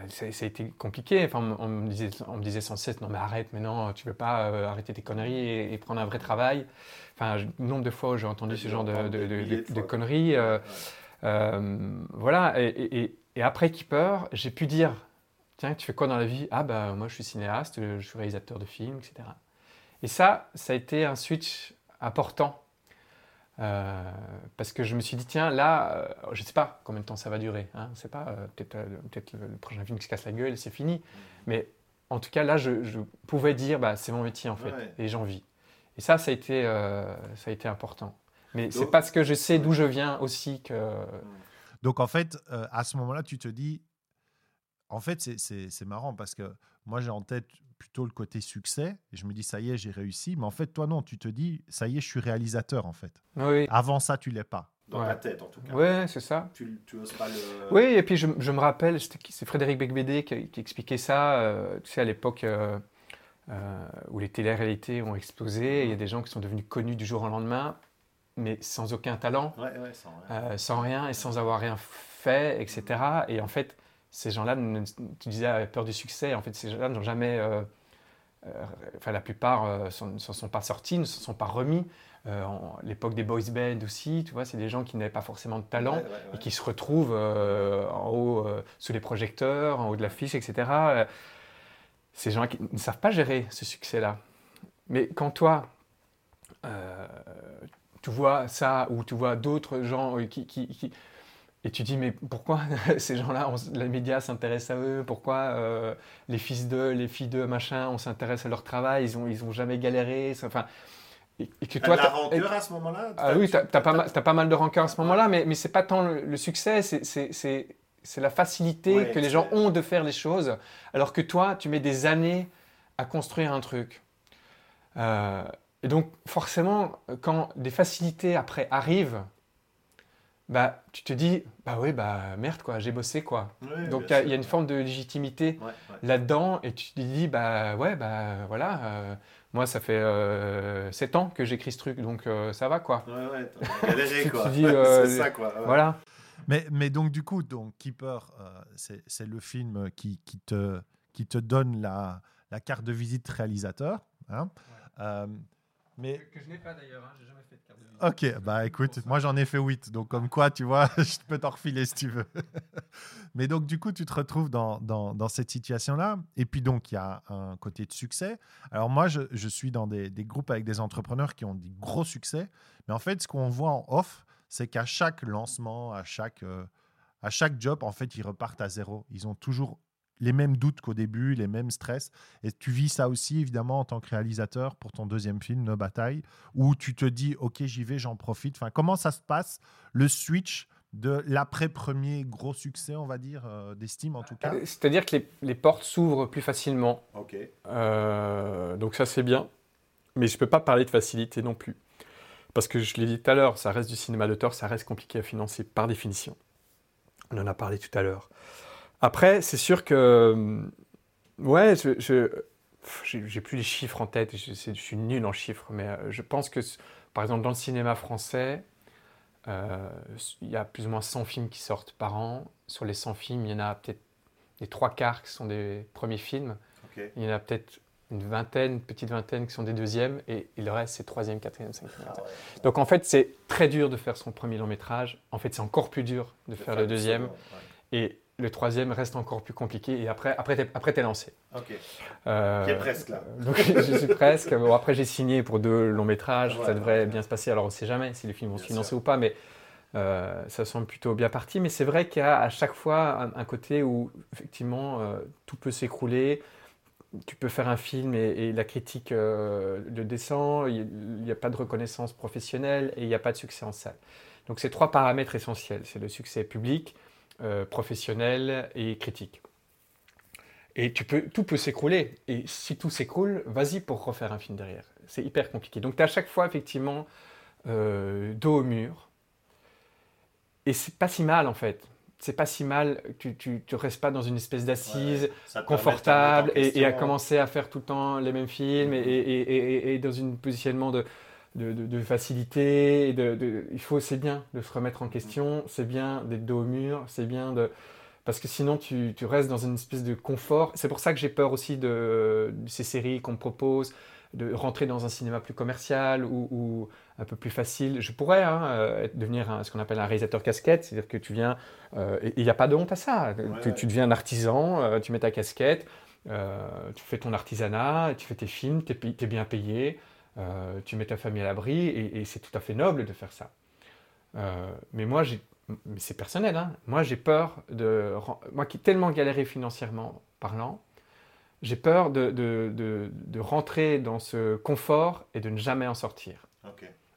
ça, a été compliqué. Enfin, on, me disait, on me disait sans cesse non mais arrête, mais non, tu veux pas arrêter tes conneries et, prendre un vrai travail. Enfin, nombre de fois où j'ai entendu ce genre de, de, conneries. voilà. Et, et, après Keeper, j'ai pu dire Tiens, tu fais quoi dans la vie? Ah, bah, moi, je suis cinéaste, je suis réalisateur de films, etc. Et ça, ça a été un switch important. Euh, parce que je me suis dit, tiens, là, euh, je ne sais pas combien de temps ça va durer. Hein, ne pas, euh, peut-être le, prochain film qui se casse la gueule et c'est fini. Mais en tout cas, là, je, pouvais dire, bah, c'est mon métier, en fait, et j'en vis. Et ça, ça a été, ça a été important. Mais c'est parce que je sais d'où je viens aussi que. Donc, en fait, à ce moment-là, tu te dis, en fait, c'est marrant parce que moi, j'ai en tête plutôt le côté succès. Et je me dis, ça y est, j'ai réussi. Mais en fait, toi, non, tu te dis, ça y est, je suis réalisateur, en fait. Oui. Avant ça, tu l'es pas. Dans ta tête, en tout cas. Oui, c'est ça. Tu, tu oses pas le. Oui, et puis je, me rappelle, c'est Frédéric Becbédé qui, qui, expliquait ça, euh, tu sais, à l'époque euh, euh, où les télé-réalités ont explosé. Il y a des gens qui sont devenus connus du jour au lendemain, mais sans aucun talent, sans, rien. sans rien et sans avoir rien fait, etc. Et en fait, ces gens-là, tu disais peur du succès, en fait, ces gens-là n'ont jamais, euh, euh, enfin la plupart euh, ne s'en sont pas sortis, ne se sont pas remis. L'époque des boys bands aussi, tu vois, c'est des gens qui n'avaient pas forcément de talent et qui se retrouvent en haut, sous les projecteurs, en haut de l'affiche, etc. ces gens qui ne savent pas gérer ce succès-là. Mais quand toi, tu vois ça, ou tu vois d'autres gens qui, qui et tu dis, mais pourquoi [LAUGHS] ces gens-là, les médias s'intéressent à eux? Pourquoi euh, les fils d'eux, les filles d'eux, machin, on s'intéresse à leur travail? Ils n'ont ils ont jamais galéré? Enfin, et, que toi, la rancœur à ce moment-là Ah oui, tu as, pas, pas mal de rancœur à ce moment-là, mais, mais ce n'est pas tant le, succès, c'est la facilité que les gens ont de faire les choses, alors que toi, tu mets des années à construire un truc. Euh, et donc, forcément, quand des facilités après arrivent, bah, tu te dis, bah oui, bah merde, quoi, j'ai bossé, quoi. Donc il y, a une forme de légitimité là-dedans, et tu te dis, bah ouais, bah voilà, euh, moi ça fait euh, 7 ans que j'écris ce truc, donc euh, ça va, quoi. Ouais, ouais, galéré, [LAUGHS] quoi. Euh, [LAUGHS] c'est ça, quoi. Voilà. Mais, mais donc, du coup, donc, Keeper, c'est le film qui, qui, te, qui te donne la, la carte de visite réalisateur. Hein mais... Que, je n'ai pas d'ailleurs, hein, j'ai jamais Ok, bah écoute, moi j'en ai fait 8, donc comme quoi, tu vois, [LAUGHS] je peux t'en refiler si tu veux. [LAUGHS] Mais donc du coup, tu te retrouves dans, dans, dans cette situation-là. Et puis donc, il y a un côté de succès. Alors moi, je, je suis dans des, des, groupes avec des entrepreneurs qui ont des gros succès. Mais en fait, ce qu'on voit en off, c'est qu'à chaque lancement, à chaque, euh, à chaque job, en fait, ils repartent à zéro. Ils ont toujours les mêmes doutes qu'au début, les mêmes stress. Et tu vis ça aussi, évidemment, en tant que réalisateur pour ton deuxième film, No Bataille, où tu te dis, OK, j'y vais, j'en profite. Enfin, comment ça se passe, le switch de l'après-premier gros succès, on va dire, euh, d'estime en tout cas? Euh, C'est-à-dire que les, portes s'ouvrent plus facilement. OK. Euh, donc ça, c'est bien. Mais je ne peux pas parler de facilité non plus. Parce que je l'ai dit tout à l'heure, ça reste du cinéma d'auteur, ça reste compliqué à financer par définition. On en a parlé tout à l'heure. Après, c'est sûr que. Ouais, je. j'ai plus les chiffres en tête, je, je, suis nul en chiffres, mais je pense que, par exemple, dans le cinéma français, euh, il y a plus ou moins 100 films qui sortent par an. Sur les 100 films, il y en a peut-être les trois quarts qui sont des premiers films. Il y en a peut-être une vingtaine, une petite vingtaine qui sont des deuxièmes, et, le reste, c'est troisième, quatrième, cinquième. Ah Donc en fait, c'est très dur de faire son premier long métrage. En fait, c'est encore plus dur de, faire, le deuxième. Et le troisième reste encore plus compliqué et après, après, t'es, après, lancé. Ok. Euh, presque là. [LAUGHS] Donc, je suis presque. Bon, après, j'ai signé pour deux longs métrages. ça devrait bien se passer. Alors, on ne sait jamais si les films vont se financer ou pas, mais euh, ça semble plutôt bien parti. Mais c'est vrai qu'il y a à chaque fois un, côté où, effectivement, euh, tout peut s'écrouler. Tu peux faire un film et, la critique euh, le descend. Il n'y a pas de reconnaissance professionnelle et il n'y a pas de succès en salle. Donc, c'est trois paramètres essentiels. C'est le succès public euh, professionnel et critique. Et tu peux, tout peut s'écrouler. Et si tout s'écroule, vas-y pour refaire un film derrière. C'est hyper compliqué. Donc tu as à chaque fois effectivement euh, dos au mur. Et c'est pas si mal en fait. C'est pas si mal. Tu, tu, tu restes pas dans une espèce d'assise confortable et, à commencer à faire tout le temps les mêmes films et, et, et dans un positionnement de de, facilité. De, il faut, c'est bien de se remettre en question, c'est bien d'être dos au mur, c'est bien de parce que sinon tu, restes dans une espèce de confort. C'est pour ça que j'ai peur aussi de, ces séries qu'on me propose, de rentrer dans un cinéma plus commercial ou, un peu plus facile. Je pourrais hein, euh, devenir ce qu'on appelle un réalisateur casquette, c'est-à-dire que tu viens, euh, il n'y a pas de honte à ça. tu, deviens un artisan, euh, tu mets ta casquette, tu fais ton artisanat, tu fais tes films, tu es, bien payé. Euh, tu mets ta famille à l'abri et, c'est tout à fait noble de faire ça. Euh, mais moi, c'est personnel, hein. moi j'ai peur de... Moi qui ai tellement galéré financièrement parlant, j'ai peur de, de, de, rentrer dans ce confort et de ne jamais en sortir.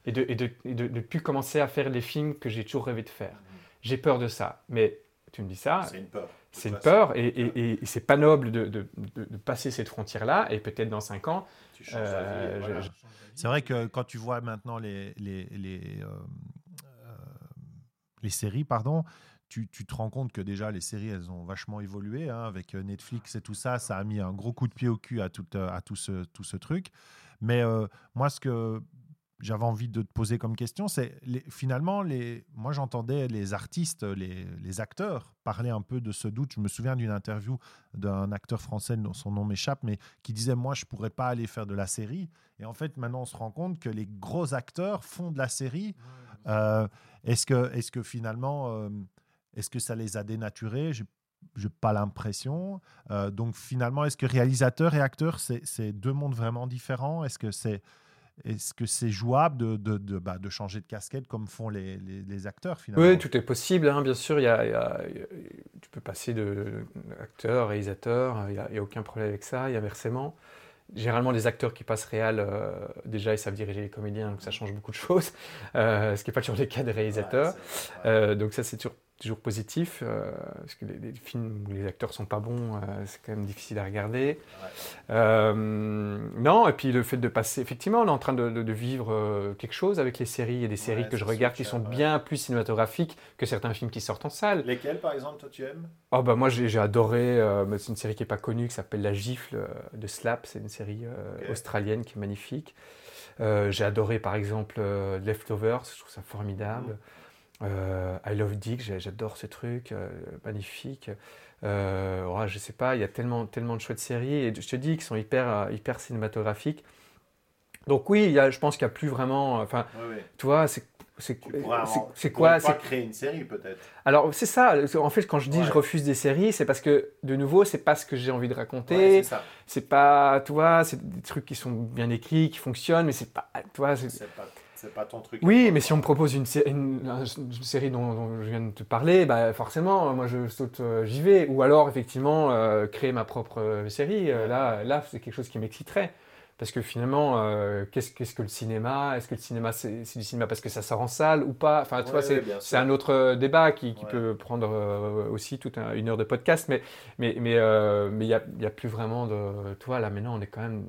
Et, de, et, de, ne plus commencer à faire les films que j'ai toujours rêvé de faire. Mhm. J'ai peur de ça. Mais tu me dis ça. C'est une peur. C'est une peur et, et, et c'est pas noble de, passer cette frontière-là. Et peut-être dans cinq ans, euh, c'est vrai que quand tu vois maintenant les, les, euh, euh, les séries, pardon, tu, tu, te rends compte que déjà les séries, elles ont vachement évolué hein, avec Netflix et tout ça. Ça a mis un gros coup de pied au cul à tout, à tout, ce, tout ce truc. Mais moi, ce que j'avais envie de te poser comme question, c'est finalement, les, moi j'entendais les artistes, les, les, acteurs parler un peu de ce doute. Je me souviens d'une interview d'un acteur français, dont son nom m'échappe, mais qui disait Moi, je ne pourrais pas aller faire de la série. Et en fait, maintenant, on se rend compte que les gros acteurs font de la série. Euh, est-ce que, est que finalement, euh, est-ce que ça les a dénaturés? Je n'ai pas l'impression. Euh, donc finalement, est-ce que réalisateur et acteur, c'est deux mondes vraiment différents? Est-ce que c'est est-ce que c'est jouable de, de, de, bah, de, changer de casquette comme font les, les, acteurs finalement? Oui, tout est possible. Hein, bien sûr, il y a, tu peux passer de, acteur, réalisateur, il n'y a, aucun problème avec ça, il y a inversement. Généralement, les acteurs qui passent réel, euh, déjà, ils savent diriger les comédiens, donc ça change beaucoup de [LAUGHS] choses, euh, ce qui n'est pas toujours le cas des réalisateurs. Euh, donc ça, c'est toujours toujours positif, euh, parce que les, films où les acteurs sont pas bons, euh, c'est quand même difficile à regarder. Euh, non, et puis le fait de passer, effectivement, on est en train de, vivre quelque chose avec les séries. Il y a des séries que je regarde qui sont bien plus cinématographiques que certains films qui sortent en salle. Lesquels, par exemple, toi tu aimes? Oh bah moi j'ai adoré, c'est une série qui est pas connue, qui s'appelle La Gifle de Slap, c'est une série australienne qui est magnifique. j'ai adoré par exemple Leftovers, je trouve ça formidable. Euh, I Love Dick, j'adore ce truc, euh, magnifique. Euh, ouais, je sais pas, il y a tellement, tellement de chouettes séries, et je te dis qu'ils sont hyper, euh, hyper cinématographiques. Donc oui, il y a, je pense qu'il n'y a plus vraiment... Enfin, tu vois, c'est c'est quoi C'est créer une série peut-être. Alors c'est ça. En fait, quand je dis je refuse des séries, c'est parce que de nouveau, c'est pas ce que j'ai envie de raconter. c'est pas, tu vois, c'est des trucs qui sont bien écrits, qui fonctionnent, mais c'est pas, tu vois, C'est pas ton truc. Oui, mais si on me propose une, série dont, je viens de te parler, bah forcément, moi je saute, euh, j'y vais. Ou alors, effectivement, euh, créer ma propre série. là, là c'est quelque chose qui m'exciterait. Parce que finalement, qu'est-ce, qu'est-ce que le cinéma? Est-ce que le cinéma, c'est, du cinéma parce que ça sort en salle ou pas? Enfin, tu vois, c'est, un autre débat qui, peut prendre aussi toute une heure de podcast. Mais il mais, mais, mais, n'y a, a, plus vraiment de. Tu vois, là maintenant, on est quand même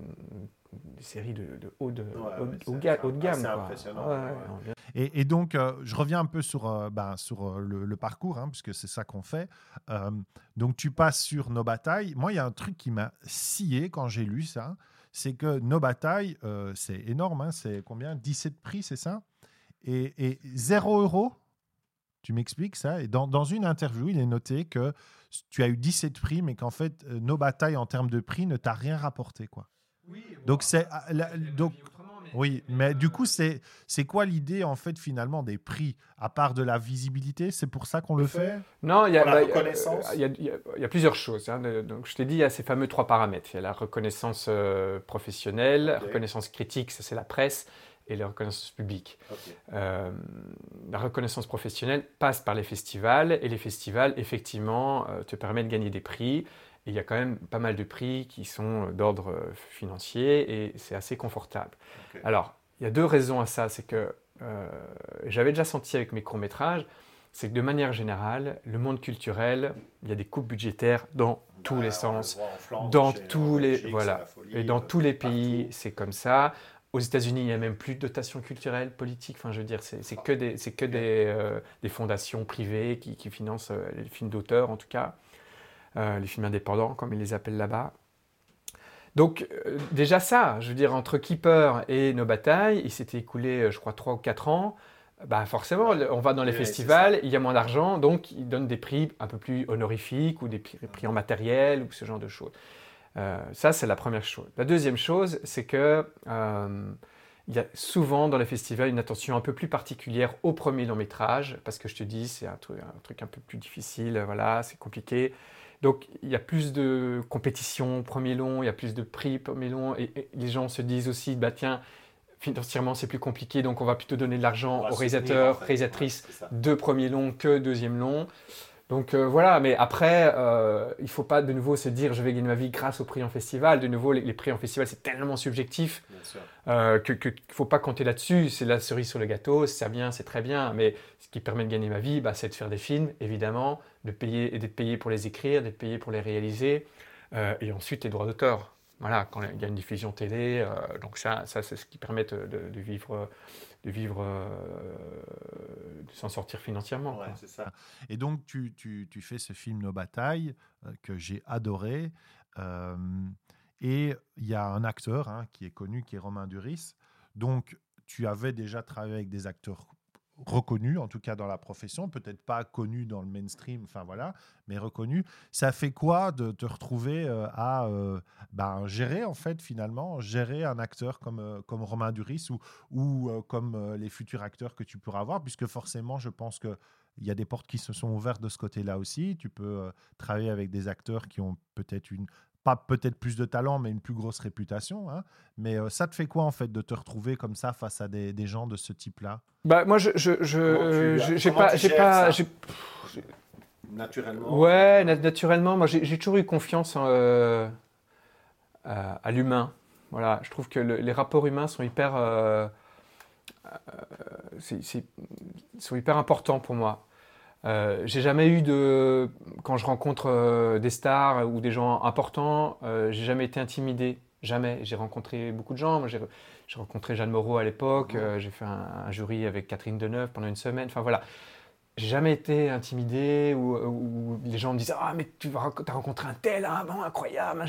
des séries de, haut, de, haut, de gamme. C'est impressionnant. Et, donc, euh, je reviens un peu sur, euh, ben, sur euh, le, parcours, hein, puisque c'est ça qu'on fait. donc, tu passes sur Nos Batailles. Moi, il y a un truc qui m'a scié quand j'ai lu ça. C'est que Nos Batailles, c'est énorme. Hein, c'est combien? 17 prix, c'est ça? Et, et 0 euros? Tu m'expliques ça? Et dans, dans, une interview, il est noté que tu as eu 17 prix, mais qu'en fait, nos batailles en termes de prix ne t'a rien rapporté. quoi donc c'est ah, donc oui, mais du coup c'est c'est quoi l'idée en fait finalement des prix à part de la visibilité? C'est pour ça qu'on le fait Non, il y a la bah, reconnaissance. Il y, a, plusieurs choses. Hein, donc je t'ai dit il y a ces fameux trois paramètres. Il y a la reconnaissance euh, professionnelle, la reconnaissance critique, ça c'est la presse, et la reconnaissance publique. Euh, la reconnaissance professionnelle passe par les festivals et les festivals effectivement euh, te permettent de gagner des prix il y a quand même pas mal de prix qui sont euh, d'ordre euh, financier et c'est assez confortable. Alors, il y a deux raisons à ça. C'est que euh, j'avais déjà senti avec mes courts-métrages, c'est que de manière générale, le monde culturel, il y a des coupes budgétaires dans tous les sens, dans tous les voilà, et dans tous les pays, c'est comme ça. Aux États-Unis, il n'y a même plus de dotation culturelle, politique. Enfin, je veux dire, c'est que des, que des, des, fondations privées qui, qui financent les films d'auteur, en tout cas. Euh, les films indépendants, comme ils les appellent là-bas. Donc euh, déjà ça, je veux dire, entre Keeper et nos batailles, il s'était écoulé, euh, je crois, 3 ou 4 ans. Bah forcément, on va dans les festivals, il y a moins d'argent, donc ils donnent des prix un peu plus honorifiques ou des prix en matériel ou ce genre de choses. ça, c'est la première chose. La deuxième chose, c'est que il y a souvent dans les festivals une attention un peu plus particulière au premier long métrage, parce que je te dis, c'est un truc, un truc un peu plus difficile, voilà, c'est compliqué. Donc il y a plus de compétition premier long, il y a plus de prix premier long, et, les gens se disent aussi, bah tiens, financièrement c'est plus compliqué, donc on va plutôt donner de l'argent aux réalisateurs, réalisatrices de premier long que deuxième long. Donc euh, voilà, mais après, euh, il ne faut pas de nouveau se dire je vais gagner ma vie grâce au prix en festival. De nouveau, les, prix en festival, c'est tellement subjectif euh, qu'il ne faut pas compter là-dessus. C'est la cerise sur le gâteau, ça vient, c'est très bien. Mais ce qui permet de gagner ma vie, bah, c'est de faire des films, évidemment, de payer, d'être payé pour les écrire, d'être payé pour les réaliser, et ensuite les droits d'auteur. Voilà, quand il y a une diffusion télé, donc ça, ça c'est ce qui permet de, de vivre de vivre, euh, de s'en sortir financièrement. ça. Et donc, tu, tu, tu, fais ce film Nos batailles euh, que j'ai adoré. Euh, et il y a un acteur hein, qui est connu, qui est Romain Duris. Donc, tu avais déjà travaillé avec des acteurs reconnu, en tout cas dans la profession, peut-être pas connu dans le mainstream, enfin voilà, mais reconnu. Ça fait quoi de te retrouver euh, à euh, ben, gérer, en fait, finalement, gérer un acteur comme, euh, comme Romain Duris ou, ou comme les futurs acteurs que tu pourras avoir, puisque forcément, je pense que il y a des portes qui se sont ouvertes de ce côté-là aussi. Tu peux travailler avec des acteurs qui ont peut-être une pas peut-être plus de talent, mais une plus grosse réputation. Hein. Mais euh, ça te fait quoi en fait de te retrouver comme ça face à des, des gens de ce type-là? Bah moi je je je j'ai pas j'ai pas naturellement? Ouais, naturellement. Moi j'ai toujours eu confiance en, euh, à, l'humain. Voilà, je trouve que les rapports humains sont hyper euh, sont hyper importants pour moi. Euh, j'ai jamais eu de. Quand je rencontre euh, des stars ou des gens importants, euh, j'ai jamais été intimidé. Jamais. J'ai rencontré beaucoup de gens. J'ai rencontré Jeanne Moreau à l'époque. J'ai fait un, jury avec Catherine Deneuve pendant une semaine. Enfin voilà. J'ai jamais été intimidé ou, les gens me disent Ah, mais tu as rencontré un tel, ah bon, incroyable.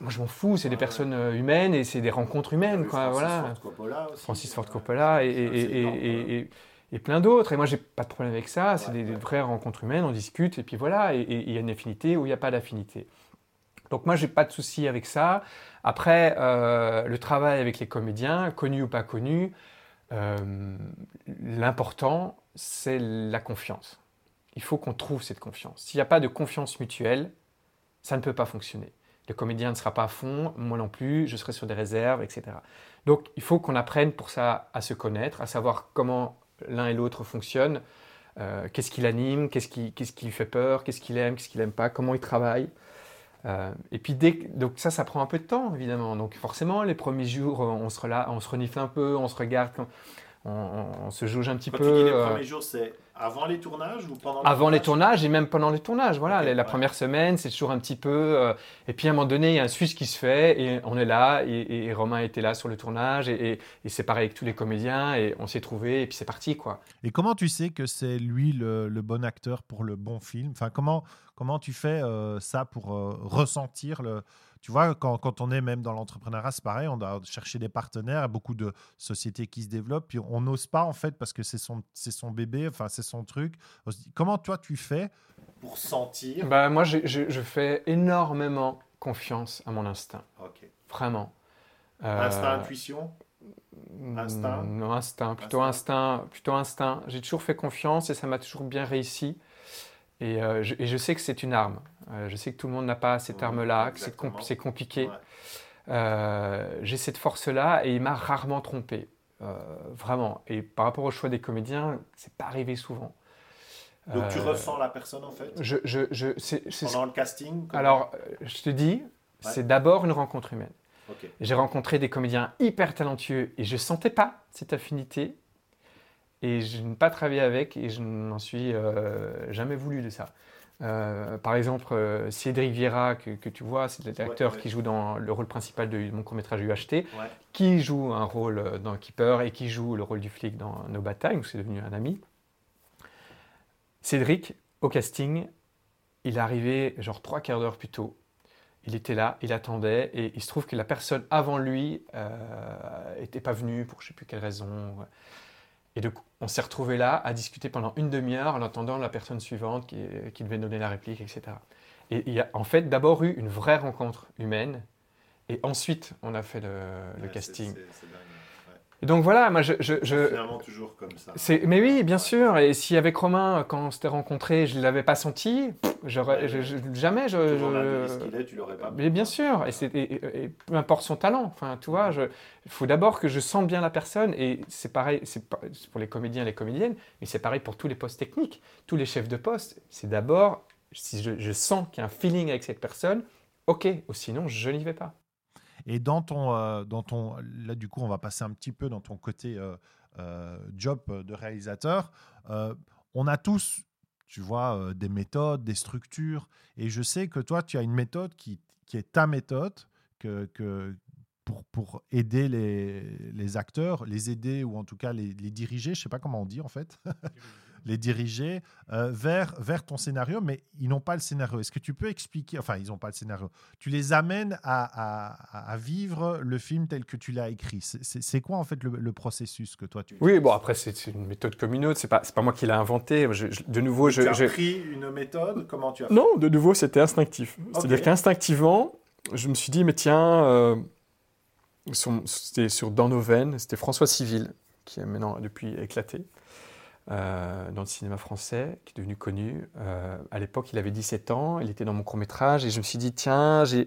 moi, je m'en fous. C'est des personnes humaines et c'est des rencontres humaines. Quoi, Francis voilà. Ford Coppola aussi, Francis Ford Coppola. et, et et plein d'autres. Et moi, j'ai pas de problème avec ça. C'est des, vraies rencontres humaines, on discute, et puis voilà. Et il y a une affinité ou il n'y a pas d'affinité. Donc moi, j'ai pas de souci avec ça. Après, euh, le travail avec les comédiens, connus ou pas connus, euh, l'important, c'est la confiance. Il faut qu'on trouve cette confiance. S'il n'y a pas de confiance mutuelle, ça ne peut pas fonctionner. le comédien ne sera pas à fond, moi non plus, je serai sur des réserves, etc. Donc il faut qu'on apprenne pour ça à se connaître, à savoir comment l'un et l'autre fonctionnent, euh, qu'est-ce qui l'anime, qu'est-ce qui, qu'est-ce qui lui fait peur, qu'est-ce qu'il aime, qu'est-ce qu'il n'aime pas, comment il travaille. Euh, et puis dès, donc ça, ça prend un peu de temps évidemment. Donc forcément, les premiers jours, on se, on se renifle un peu, on se regarde, on, se jauge un petit Quand peu. Tu dis les euh, premiers jours, c'est avant les tournages ou pendant les Avant les tournages et même pendant les tournages. Voilà, la première semaine, c'est toujours un petit peu. Euh, et puis à un moment donné, il y a un Suisse qui se fait et on est là. Et, Romain était là sur le tournage et, c'est pareil avec tous les comédiens et on s'est trouvé et puis c'est parti quoi. Et comment tu sais que c'est lui le, bon acteur pour le bon film? Enfin, comment comment tu fais euh, ça pour euh, ressentir le tu vois, quand, on est même dans l'entrepreneuriat, c'est pareil, on doit chercher des partenaires, beaucoup de sociétés qui se développent, puis on n'ose pas en fait parce que c'est son, son bébé, enfin c'est son truc. Comment toi tu fais Pour sentir bah, Moi, je, je, fais énormément confiance à mon instinct. Vraiment. Euh, instinct, intuition? Instinct? Non, instinct, plutôt instinct. plutôt instinct. J'ai toujours fait confiance et ça m'a toujours bien réussi. Et, euh, et je sais que c'est une arme. Euh, je sais que tout le monde n'a pas cette arme-là, que c'est compliqué. Euh, j'ai cette force-là et il m'a rarement trompé. Euh, vraiment. Et par rapport au choix des comédiens, c'est pas arrivé souvent. Donc tu ressens la personne en fait? je, je, je, Pendant le casting Alors, je te dis, c'est d'abord une rencontre humaine. J'ai rencontré des comédiens hyper talentueux et je sentais pas cette affinité. Et je n'ai pas travaillé avec et je n'en suis jamais voulu de ça. Euh, par exemple, euh, Cédric Vieira, que, tu vois, c'est l'acteur qui joue dans le rôle principal de mon court-métrage UHT, qui joue un rôle euh, dans Keeper et qui joue le rôle du flic dans Nos batailles, où c'est devenu un ami. Cédric, au casting, il est arrivé genre trois quarts d'heure plus tôt. Il était là, il attendait, et il se trouve que la personne avant lui n'était pas venue pour je ne sais plus quelle raison. Et donc, on s'est retrouvé là à discuter pendant une demi-heure en attendant la personne suivante qui, devait donner la réplique, etc. Et il y a en fait d'abord eu une vraie rencontre humaine, et ensuite on a fait le, casting. Et donc voilà, moi je. je, je finalement toujours comme ça. Mais oui, bien sûr. Et si avec Romain, quand on s'était rencontré, je ne l'avais pas senti, j'aurais, jamais. Je, je... tu l'aurais pas. Mais bien sûr. Et, et, peu importe son talent. Enfin, tu vois, il faut d'abord que je sente bien la personne. Et c'est pareil, c'est pour les comédiens et les comédiennes, mais c'est pareil pour tous les postes techniques, tous les chefs de poste. C'est d'abord, si je, sens qu'il y a un feeling avec cette personne, ok. Ou sinon, je n'y vais pas. Et dans ton, euh, dans ton, là du coup, on va passer un petit peu dans ton côté euh, euh, job de réalisateur. on a tous, tu vois, des méthodes, des structures. Et je sais que toi, tu as une méthode qui, qui est ta méthode, que, que pour, pour, aider les, les, acteurs, les aider ou en tout cas les, les diriger, je sais pas comment on dit en fait. Les diriger euh, vers, vers ton scénario, mais ils n'ont pas le scénario. Est-ce que tu peux expliquer, enfin, ils n'ont pas le scénario, tu les amènes à, à, vivre le film tel que tu l'as écrit. C'est quoi en fait le, processus que toi tu Oui, bon, après, c'est une méthode comme une autre, c'est pas, pas moi qui l'ai inventé. de nouveau, je. Tu as pris une méthode Comment tu as fait Non, de nouveau, c'était instinctif. C'est-à-dire qu'instinctivement, je me suis dit, mais tiens, euh, c'était sur Dans nos veines, c'était François Civil, qui est maintenant depuis éclaté. Euh, dans le cinéma français, qui est devenu connu. Euh, à l'époque, il avait 17 ans, il était dans mon court-métrage, et je me suis dit, tiens, j'ai,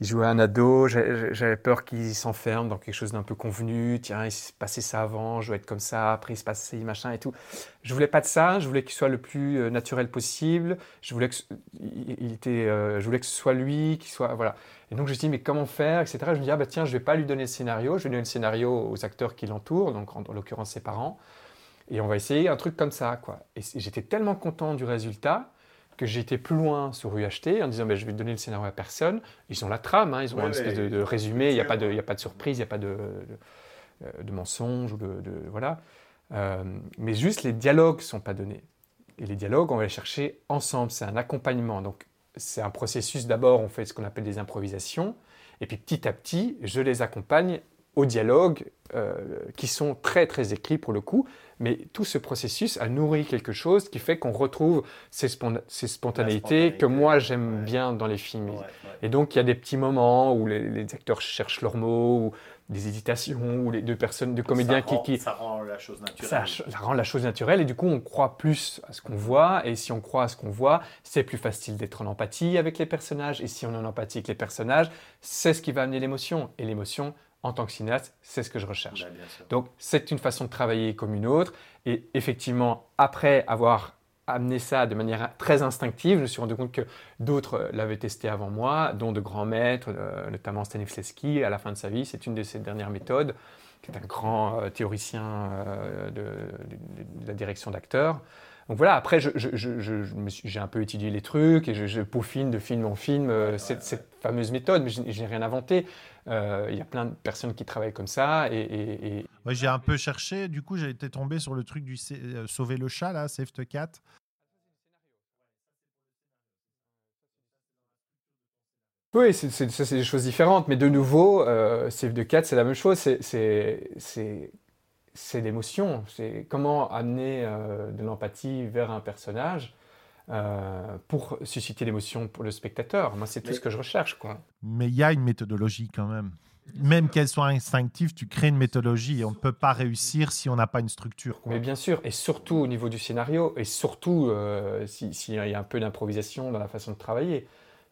il jouait un ado, j'avais peur qu'il s'enferme dans quelque chose d'un peu convenu, tiens, il s'est passé ça avant, je dois être comme ça, après il se passe ça, machin et tout. Je voulais pas de ça, je voulais qu'il soit le plus euh, naturel possible, je voulais que, était, je voulais que ce soit lui, qu'il soit, voilà. Et donc je me suis dit, mais comment faire, etc. Je me dis, ah bah tiens, je vais pas lui donner le scénario, je vais donner le scénario aux acteurs qui l'entourent, donc en l'occurrence ses parents. Et on va essayer un truc comme ça, quoi. Et j'étais tellement content du résultat que j'ai été plus loin sur UHT en disant ben, je vais donner le scénario à personne. Ils ont la trame, hein, ils ont une espèce de, résumé, il n'y a, pas de, a pas de surprise, il n'y a pas de, de, mensonge. Ou de, voilà. Euh, mais juste les dialogues ne sont pas donnés. Et les dialogues, on va les chercher ensemble. C'est un accompagnement. Donc c'est un processus. D'abord, on fait ce qu'on appelle des improvisations. Et puis petit à petit, je les accompagne aux dialogues euh, qui sont très très écrits pour le coup, mais tout ce processus a nourri quelque chose qui fait qu'on retrouve ces, spontanéités que moi j'aime bien dans les films. Et donc il y a des petits moments où les, acteurs cherchent leurs mots, ou des hésitations ou les deux personnes, deux comédiens ça rend, qui, qui ça rend la chose naturelle. ça rend la chose naturelle et du coup on croit plus à ce qu'on voit et si on croit à ce qu'on voit, c'est plus facile d'être en empathie avec les personnages et si on est en empathie avec les personnages, c'est ce qui va amener l'émotion et l'émotion en tant que cinéaste, c'est ce que je recherche. Bah. Donc c'est une façon de travailler comme une autre. Et effectivement, après avoir amené ça de manière très instinctive, je me suis rendu compte que d'autres euh, l'avaient testé avant moi, dont de grands maîtres, euh, notamment Stanislavski à la fin de sa vie. C'est une de ses dernières méthodes, qui est un grand euh, théoricien de, de- de la direction d'acteurs. Donc voilà, après, je- je- j'ai un peu étudié les trucs et je, peaufine de film en film euh, cette, fameuse méthode, mais je, n'ai rien inventé. Euh, Il y a plein de personnes qui travaillent comme ça et- et- et, Ouais, j'ai un peu cherché. Du coup, j'ai été tombé sur le truc du euh, sauver le chat, là, Save the Cat. Oui, ça, c'est des choses différentes. Mais de nouveau, Save the Cat, c'est la même chose. C'est- C'est l'émotion. C'est comment amener euh, de l'empathie vers un personnage euh, pour susciter l'émotion pour le spectateur. Moi, c'est tout Mais- ce que je recherche. quoi. Mais il y a une méthodologie quand même. Même qu'elle soit instinctive, tu crées une méthodologie et on ne peut pas réussir si on n'a pas une structure. quoi. Mais bien sûr, et surtout au niveau du scénario, et surtout euh, si- s'il y a un peu d'improvisation dans la façon de travailler.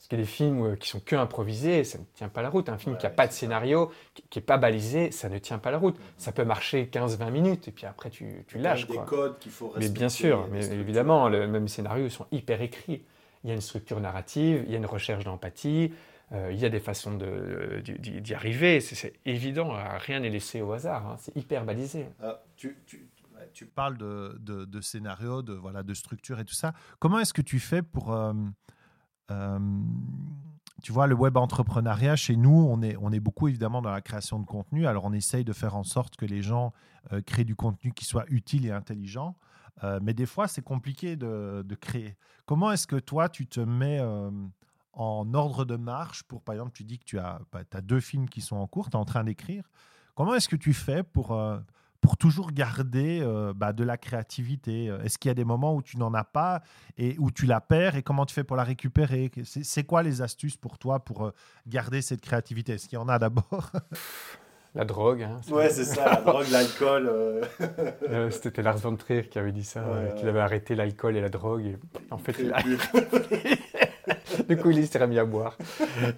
Parce qu'il y a des films euh, qui sont que improvisés, ça ne tient pas la route. Un film Ouais, qui n'a pas de scénario, qui n'est pas balisé, ça ne tient pas la route. Ça peut marcher 15-20 minutes, et puis après tu, tu Il y a lâches. des codes qu'il faut Mais respecter. bien sûr, mais évidemment, le, même les scénarios sont hyper écrits. Il y a une structure narrative, il y a une recherche d'empathie, euh, il y a des façons de- d'y arriver. C'est- évident, rien n'est laissé au hasard. hein. C'est hyper balisé. Ah, tu, parles de, de, de scénario, de, voilà, de structure et tout ça. Comment est-ce que tu fais pour... euh, euh, tu vois, le web entrepreneuriat, chez nous, on est, on est beaucoup évidemment dans la création de contenu. Alors, on essaye de faire en sorte que les gens euh, créent du contenu qui soit utile et intelligent. Euh, mais des fois, c'est compliqué de, de créer. Comment est-ce que toi, tu te mets euh, en ordre de marche pour, par exemple, tu dis que tu as, bah, as deux films qui sont en cours, tu es en train d'écrire. Comment est-ce que tu fais pour, euh, pour toujours garder euh, bah, de la créativité Est-ce qu'il y a des moments où tu n'en as pas et où tu la perds et comment tu fais pour la récupérer? C'est c'est quoi les astuces pour toi pour euh, garder cette créativité? Est-ce qu'il y en a d'abord? [LAUGHS] La drogue. hein, c'est- Ouais, c'est ça, la drogue, l'alcool. euh, [LAUGHS] Euh, C'était Lars von Trier qui avait dit ça, Ouais, euh, qu'il avait arrêté l'alcool et la drogue. Et en fait, il a- [LAUGHS] [LAUGHS] du coup, il s'est remis à boire.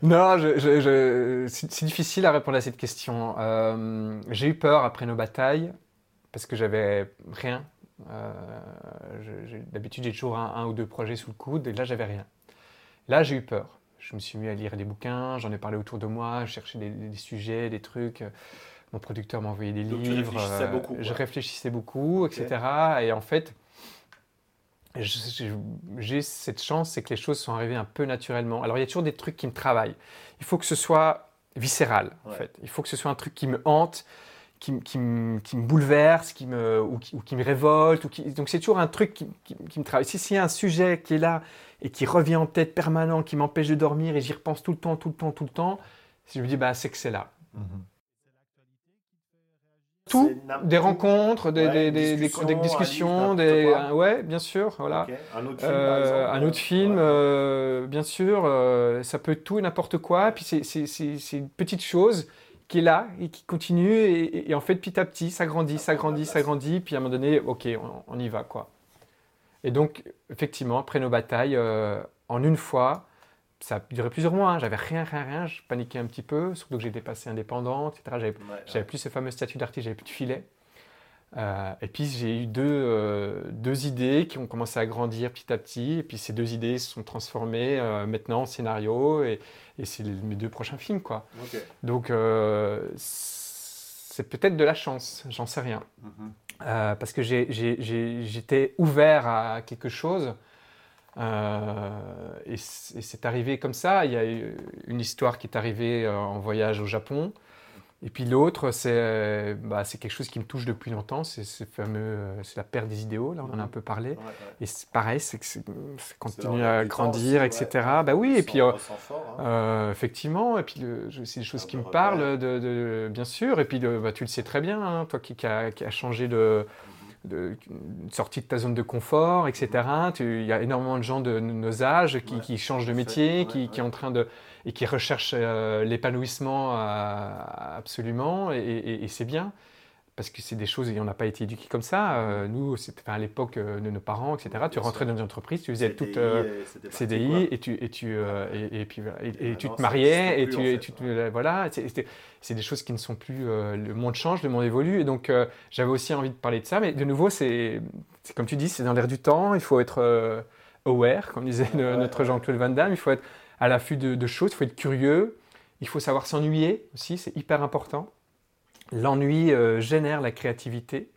non, je- je- je- c'est difficile à répondre à cette question. Euh, J'ai eu peur après nos batailles parce que j'avais rien. Euh, D'habitude, j'ai toujours un, un ou deux projets sous le coude et là, j'avais rien. Là, j'ai eu peur. Je me suis mis à lire des bouquins, j'en ai parlé autour de moi, je cherchais des, des sujets, des trucs. Mon producteur m'a envoyé des Donc, tu livres. réfléchissais euh, beaucoup. Je réfléchissais beaucoup, etc. Et en fait, j'ai cette chance, c'est que les choses sont arrivées un peu naturellement. Alors, il y a toujours des trucs qui me travaillent. Il faut que ce soit viscéral, en fait. Il faut que ce soit un truc qui me hante, qui, me- qui me, qui me bouleverse, qui me, ou, qui, ou qui me révolte. Ou qui... Donc, c'est toujours un truc qui, me travaille. Si s'il y a un sujet qui est là et qui revient en tête permanent, qui m'empêche de dormir et j'y repense tout le temps, tout le temps, tout le temps, si je me dis, bah, c'est que c'est là. C'est n'im- des tout. rencontres, des, Ouais, des- des- des- discussions, des discussions, des, un- ouais, bien sûr, voilà. Un autre film, Euh, un autre film, Ouais. euh, bien sûr, euh, ça peut être tout et n'importe quoi. Puis c'est- une petite chose qui est là et qui continue. Et, et- et en fait, petit à petit, ça grandit, ça grandit, ça grandit. Puis à un moment donné, ok, on, on y va, quoi. Et donc, effectivement, après nos batailles, en une fois, ça a duré plusieurs mois. hein, J'avais rien, rien, rien. Je paniquais un petit peu, surtout que j'étais passé indépendant, etc. J'avais Ouais, plus ce fameux statut d'artiste, j'avais plus de filet. Euh, et puis j'ai eu deux, euh, deux idées qui ont commencé à grandir petit à petit. Et puis ces deux idées se sont transformées euh, maintenant en scénario. Et, et c'est mes deux prochains films, quoi. Donc c'est peut-être de la chance, j'en sais rien. Mhm. Euh, parce que j'étais ouvert à quelque chose. Euh, et c'est arrivé comme ça. Il y a eu une histoire qui est arrivée euh, en voyage au Japon. Et puis l'autre, c'est bah, quelque chose qui me touche depuis longtemps. C'est ce fameux, euh, c'est la perte des idéaux. Là, on en a un peu parlé. Ouais, ouais. Et c'est pareil, c'est que ça continue à grandir, aussi, etc. ouais. Bah oui, et puis euh, fort, hein. euh, effectivement, et puis c'est des choses qui me repère. parlent, de, de- bien sûr, et puis le- bah, tu le sais très bien, hein, toi qui, qui a, qui a changé de, de, une sortie de ta zone de confort, etc. Tu- Il y a énormément de gens de nos âges qui, Ouais. qui changent de métier, ouais, qui, ouais. qui est en train de et qui recherchent euh, l'épanouissement euh, absolument, et, et- et c'est bien. Parce que c'est des choses, et on n'a pas été éduqués comme ça. Euh, nous, c'était enfin, à l'époque euh, de nos parents, etc. Tu rentrais dans une entreprise, tu faisais CDI, toute euh, CDI quoi. et tu et tu euh, et, et puis et, tu te mariais et tu, plus, et fait, tu ouais. voilà c'est- des choses qui ne sont plus euh, le monde change le monde évolue et donc euh, j'avais aussi envie de parler de ça mais de nouveau c'est comme tu dis c'est dans l'air du temps il faut être euh, aware comme disait le- notre ouais. Jean-Claude Van Damme il faut être à l'affût de, de choses il faut être curieux il faut savoir s'ennuyer aussi c'est hyper important l'ennui euh, génère la créativité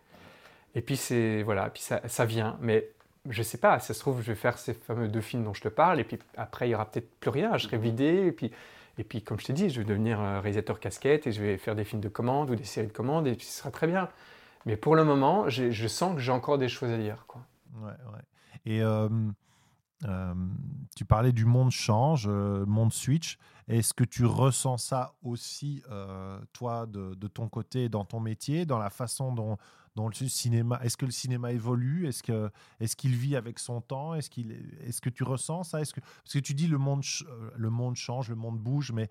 et puis c'est voilà, puis ça, ça vient. Mais je sais pas, ça se trouve, je vais faire ces fameux deux films dont je te parle, et puis après il y aura peut-être plus rien. Je serai Mhm. vidé, et puis et puis comme je t'ai dit, je vais devenir réalisateur casquette et je vais faire des films de commande ou des séries de commandes, et puis ce sera très bien. Mais pour le moment, je sens que j'ai encore des choses à dire. Quoi. Ouais, ouais. Et euh, euh, tu parlais du monde change, monde switch. Est-ce que tu ressens ça aussi, euh, toi, de, ton côté, dans ton métier, dans la façon dont, le cinéma, est-ce que le cinéma évolue? Est-ce qu'il vit avec son temps? Est-ce que tu ressens ça? Est-ce que parce que tu dis le monde, euh, le monde change, le monde bouge, mais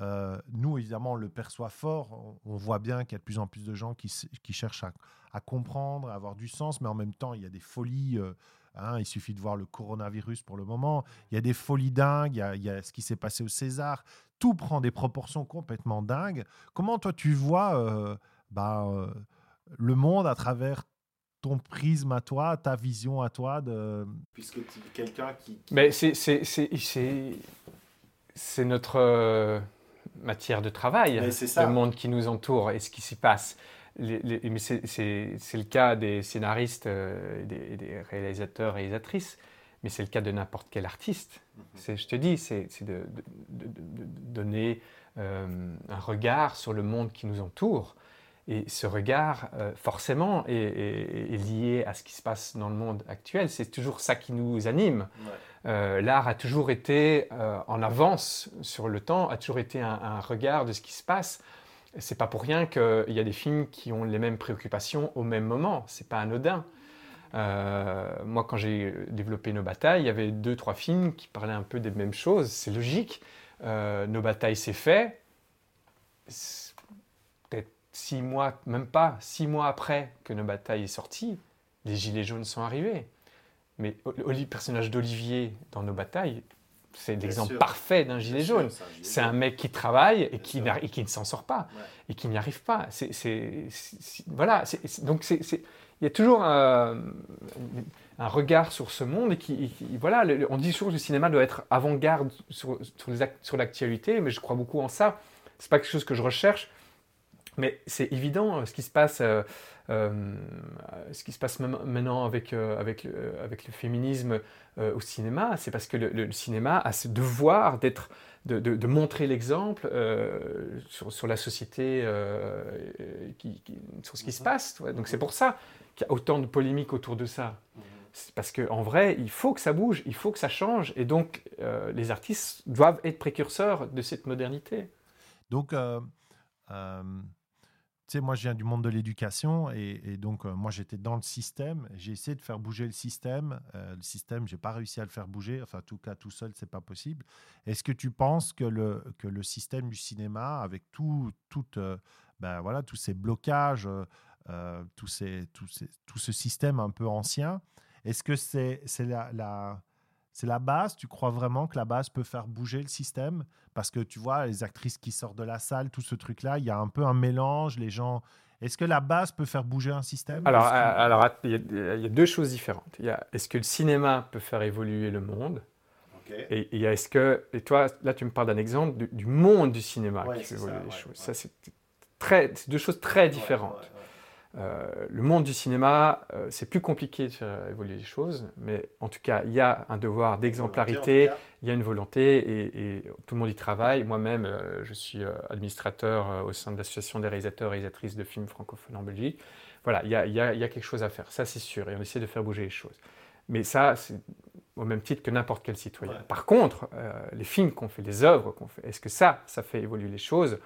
euh, nous, évidemment, on le perçoit fort. On, voit bien qu'il y a de plus en plus de gens qui, cherchent à, comprendre, à avoir du sens, mais en même temps, il y a des folies. Hein, il suffit de voir le coronavirus pour le moment. Il y a des folies dingues. Il y a, il y a ce qui s'est passé au César. Tout prend des proportions complètement dingues. Comment toi, tu vois euh, bah, euh, le monde à travers ton prisme à toi, ta vision à toi de... Puisque tu- quelqu'un qui. Mais c'est c'est- c'est- c'est- c'est notre euh, matière de travail, Mais c'est ça. le monde qui nous entoure et ce qui s'y passe. Les- les- mais c'est- le cas des scénaristes, euh, des, réalisateurs, réalisatrices, mais c'est le cas de n'importe quel artiste. Mhm. Je te dis, c'est de, de- de- de- de donner euh, un regard sur le monde qui nous entoure. Et ce regard, euh, forcément, est, est- est lié à ce qui se passe dans le monde actuel. C'est toujours ça qui nous anime. Ouais. Euh, L'art a toujours été euh, en avance sur le temps, a toujours été un, un regard de ce qui se passe. C'est pas pour rien qu'il y a des films qui ont les mêmes préoccupations au même moment. C'est pas anodin. Euh, moi, quand j'ai développé Nos Batailles, il y avait deux, trois films qui parlaient un peu des mêmes choses. C'est logique. Euh, Nos Batailles, c'est fait. Peut-être six mois, même pas, six mois après que Nos Batailles est sorti, les Gilets jaunes sont arrivés. Mais le personnage d'Olivier dans Nos Batailles, c'est l'exemple parfait d'un gilet Bien jaune. c'est un mec qui travaille et qui, et ne s'en sort pas Ouais. et qui n'y arrive pas. C'est, voilà. donc c'est, il y a toujours un, un regard sur ce monde et qui, et qui- voilà. le- on dit toujours que le cinéma doit être avant-garde sur, l'actualité, mais je crois beaucoup en ça. C'est pas quelque chose que je recherche, mais c'est évident euh, ce qui se passe. euh, euh, ce qui se passe maintenant avec, euh, avec, le, avec le féminisme euh, au cinéma, c'est parce que le, le cinéma a ce devoir d'être, de, de- de montrer l'exemple euh, sur, sur la société, euh, qui, qui- sur ce qui se Mhm. passe. Donc c'est pour ça qu'il y a autant de polémiques autour de ça. Mhm. C'est parce qu'en vrai, il faut que ça bouge, il faut que ça change, et donc euh, les artistes doivent être précurseurs de cette modernité. Donc, euh, euh, sais, moi, je viens du monde de l'éducation et, donc, euh, moi, j'étais dans le système. J'ai essayé de faire bouger le système. Euh, le système, j'ai pas réussi à le faire bouger. Enfin, en tout cas, tout seul, c'est pas possible. Est-ce que tu penses que le, que le système du cinéma, avec tout, tout, euh, ben, voilà, tous ces blocages, tous ces, tous ces- tout ce système un peu ancien, est-ce que c'est la, la, c'est la base Tu crois vraiment que la base peut faire bouger le système? Parce que tu vois, les actrices qui sortent de la salle, tout ce truc-là, il y a un peu un mélange. Les gens. Est-ce que la base peut faire bouger un système? Alors, que- euh, alors il y, a- il y a deux choses différentes. Il y a est-ce que le cinéma peut faire évoluer le monde? Et est-ce que. Et toi, là, tu me parles d'un exemple du, du monde du cinéma Ouais, qui fait c'est évoluer ça, les ouais, choses. ouais. Ça, c'est très, deux choses très Ouais, différentes. Euh, le monde du cinéma, euh, c'est plus compliqué de faire évoluer les choses, mais en tout cas, il y a un devoir d'exemplarité, il y a une volonté et, et tout le monde y travaille. Moi-même, euh, je suis administrateur au sein de l'association des réalisateurs et réalisatrices de films francophones en Belgique. Voilà, il y a, il y a- il y a quelque chose à faire, ça c'est sûr, et on essaie de faire bouger les choses. Mais ça, c'est au même titre que n'importe quel citoyen. Ouais. Par contre, les films qu'on fait, les œuvres qu'on fait, est-ce que ça, ça fait évoluer les choses?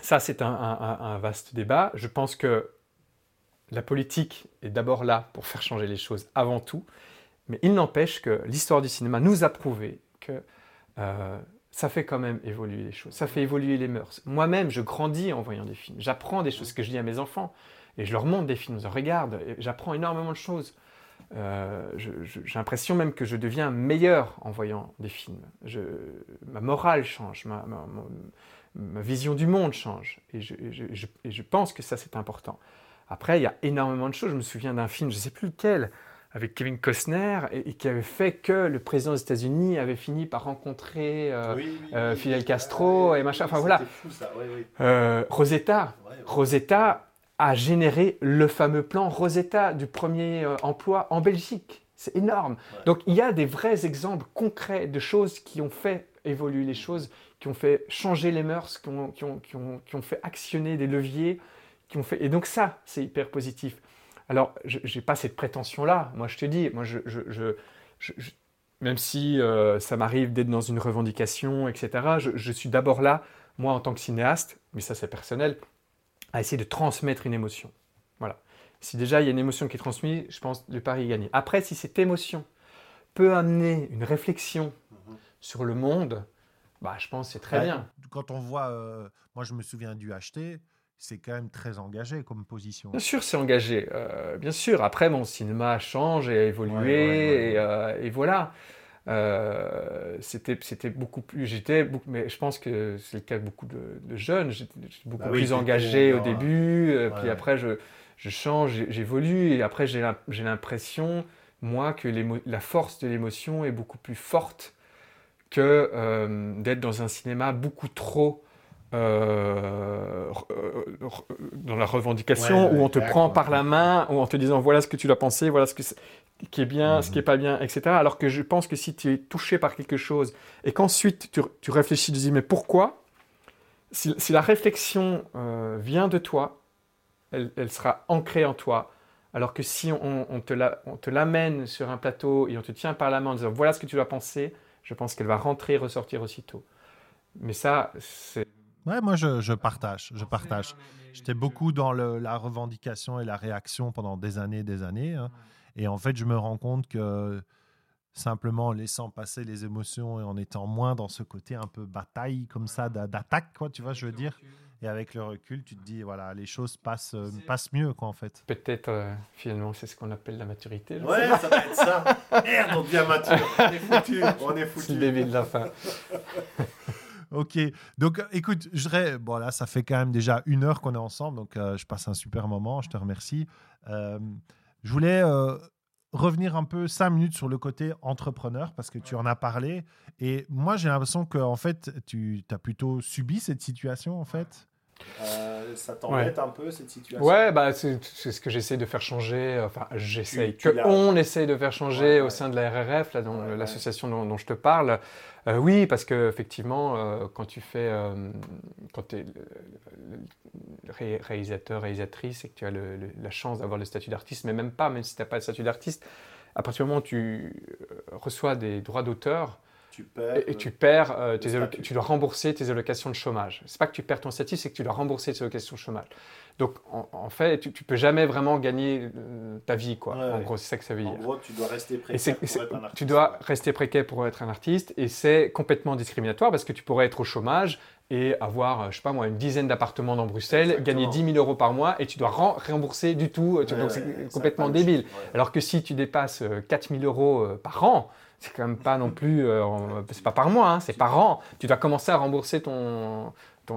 Ça, c'est un, vaste débat. Je pense que la politique est d'abord là pour faire changer les choses avant tout, mais il n'empêche que l'histoire du cinéma nous a prouvé que euh, ça fait quand même évoluer les choses, ça fait évoluer les mœurs. Moi-même, je grandis en voyant des films, j'apprends des choses que je dis à mes enfants, et je leur montre des films, je regarde, j'apprends énormément de choses. Euh, j'ai l'impression même que je deviens meilleur en voyant des films. Ma morale change, vision du monde change, et je, et je pense que ça c'est important. Après, il y a énormément de choses. Je me souviens d'un film, je ne sais plus lequel, avec Kevin Costner, et, qui avait fait que le président des États-Unis avait fini par rencontrer euh, euh, Fidel Castro et machin. Enfin voilà. Fou, ça. Euh, Rosetta. Rosetta a généré le fameux plan Rosetta du premier emploi en Belgique. C'est énorme. Donc il y a des vrais exemples concrets de choses qui ont fait évoluer les choses, qui ont fait changer les mœurs, qui ont, qui ont, qui ont fait actionner des leviers ont fait. Et donc ça, c'est hyper positif. Alors, je n'ai pas cette prétention-là. Moi, je te dis, moi, je, même si euh, ça m'arrive d'être dans une revendication, etc., je, suis d'abord là, moi, en tant que cinéaste, mais ça, c'est personnel, à essayer de transmettre une émotion. Voilà. Si déjà il y a une émotion qui est transmise, je pense que le pari est gagné. Après, si cette émotion peut amener une réflexion mhm. sur le monde, bah, je pense que c'est très bien. Quand on voit, euh, moi je me souviens du acheter, c'est quand même très engagé comme position. Bien sûr, c'est engagé. Euh, bien sûr. Après, mon cinéma change et a évolué. Euh, et, voilà. C'était, c'était beaucoup plus. J'étais mais je pense que c'est le cas de beaucoup de, jeunes. J'étais beaucoup bah plus engagé au début. puis après, je, je change, j'évolue. Et après, j'ai, j'ai l'impression, moi, que la force de l'émotion est beaucoup plus forte que d'être dans un cinéma beaucoup trop euh, dans la revendication, où on te prend par la main, ou en te disant voilà ce que tu dois penser, voilà ce que qui est bien, ce qui est mhm. pas bien, etc. Alors que je pense que si tu es touché par quelque chose et qu'ensuite tu, tu, réfléchis, tu dis mais pourquoi? Si, la réflexion euh, vient de toi, elle, elle, sera ancrée en toi. Alors que si on, on te l'amène sur un plateau et on te tient par la main en disant voilà ce que tu dois penser, je pense qu'elle va rentrer et ressortir aussitôt. Mais ça, c'est Ouais, moi je, partage, je partage. J'étais beaucoup dans la revendication et la réaction pendant des années, des années. Hein. Et en fait, je me rends compte que simplement en laissant passer les émotions et en étant moins dans ce côté un peu bataille comme ça d'attaque, quoi, tu vois, je veux dire. Et avec le recul, tu te dis, voilà, les choses passent, euh, passent mieux, quoi, en fait. Peut-être, euh, finalement, c'est ce qu'on appelle la maturité. Ouais, ça va être ça. Merde, on devient mature. On est foutu. On est foutu. C'est le début de la fin. [LAUGHS] Ok. Donc, écoute, je dirais, bon, là, ça fait quand même déjà une heure qu'on est ensemble, donc euh, je passe un super moment. Je te remercie. Euh, je voulais euh, revenir un peu cinq minutes sur le côté entrepreneur parce que tu en as parlé. Et moi, j'ai l'impression que en fait, tu as plutôt subi cette situation, en fait. Euh, ça t'embête un peu cette situation? Ouais, bah, c'est ce que j'essaie de faire changer. Enfin, j'essaye. Que on essaye de faire changer au sein de la RRF, là, dans l'association dont, je te parle. Euh, oui, parce que effectivement, euh, quand tu fais, quand tu es réalisateur, réalisatrice et que tu as la chance d'avoir le statut d'artiste, mais même pas, même si tu n'as pas le statut d'artiste, à partir du moment où tu reçois des droits d'auteur, tu perds, et, tu perds euh, tes tu dois rembourser tes allocations de chômage. C'est pas que tu perds ton statut, c'est que tu dois rembourser tes allocations de chômage. Donc en, fait, tu, tu peux jamais vraiment gagner euh, ta vie, quoi. en gros, c'est ça que ça veut dire. En gros, tu dois rester précaire pour être un artiste. Tu dois rester précaire pour être un artiste, et c'est complètement discriminatoire parce que tu pourrais être au chômage et avoir, euh, je sais pas moi, une dizaine d'appartements dans Bruxelles, gagner 10 000 euros par mois et tu dois rembourser du tout. donc c'est complètement débile. Alors que si tu dépasses 4 000 euros par an, c'est quand même pas non plus, euh, c'est pas par mois, hein, c'est par an. Tu dois commencer à rembourser ton,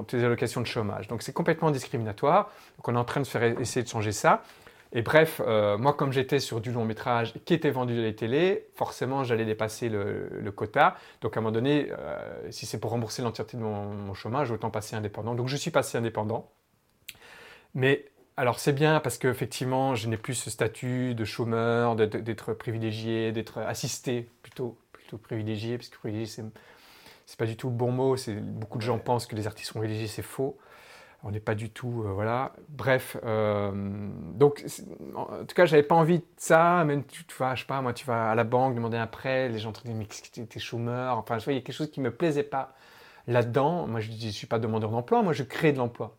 tes allocations de chômage. Donc c'est complètement discriminatoire. Donc on est en train de faire essayer de changer ça. Et bref, euh, moi comme j'étais sur du long métrage qui était vendu à la télé, forcément j'allais dépasser le, quota. Donc à un moment donné, euh, si c'est pour rembourser l'entièreté de mon, mon, chômage, autant passer indépendant. Donc je suis passé indépendant. Mais alors c'est bien parce qu'effectivement, je n'ai plus ce statut de chômeur, d'être privilégié, d'être assisté, plutôt, plutôt privilégié, parce que privilégié, c'est pas du tout le bon mot. Beaucoup de gens pensent que les artistes sont privilégiés, c'est faux. On n'est pas du tout, euh, voilà. Bref, euh, donc en tout cas, j'avais pas envie de ça. Même tu, tu vas, je sais pas, moi, tu vas à la banque demander un prêt, les gens te disent mais t'es chômeur? Enfin, je vois, il y a quelque chose qui me plaisait pas là-dedans. Moi, je ne suis pas demandeur d'emploi, moi, je crée de l'emploi.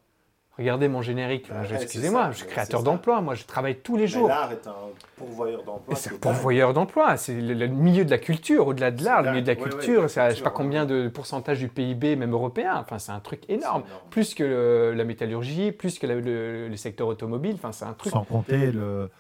Regardez mon générique. Bah Excusez-moi, je suis créateur d'emplois. Moi, je travaille tous les jours. l'art est un pourvoyeur d'emploi. Et C'est un pourvoyeur d'emploi. C'est le, le milieu de la culture, au-delà de l'art, le milieu de la Ouais, ouais, culture. c'est à je sais pas combien de pourcentage du PIB, même européen. Enfin, c'est un truc énorme. énorme. Plus que le- la métallurgie, plus que la- le, le secteur automobile. Enfin, c'est un truc. Sans compter le-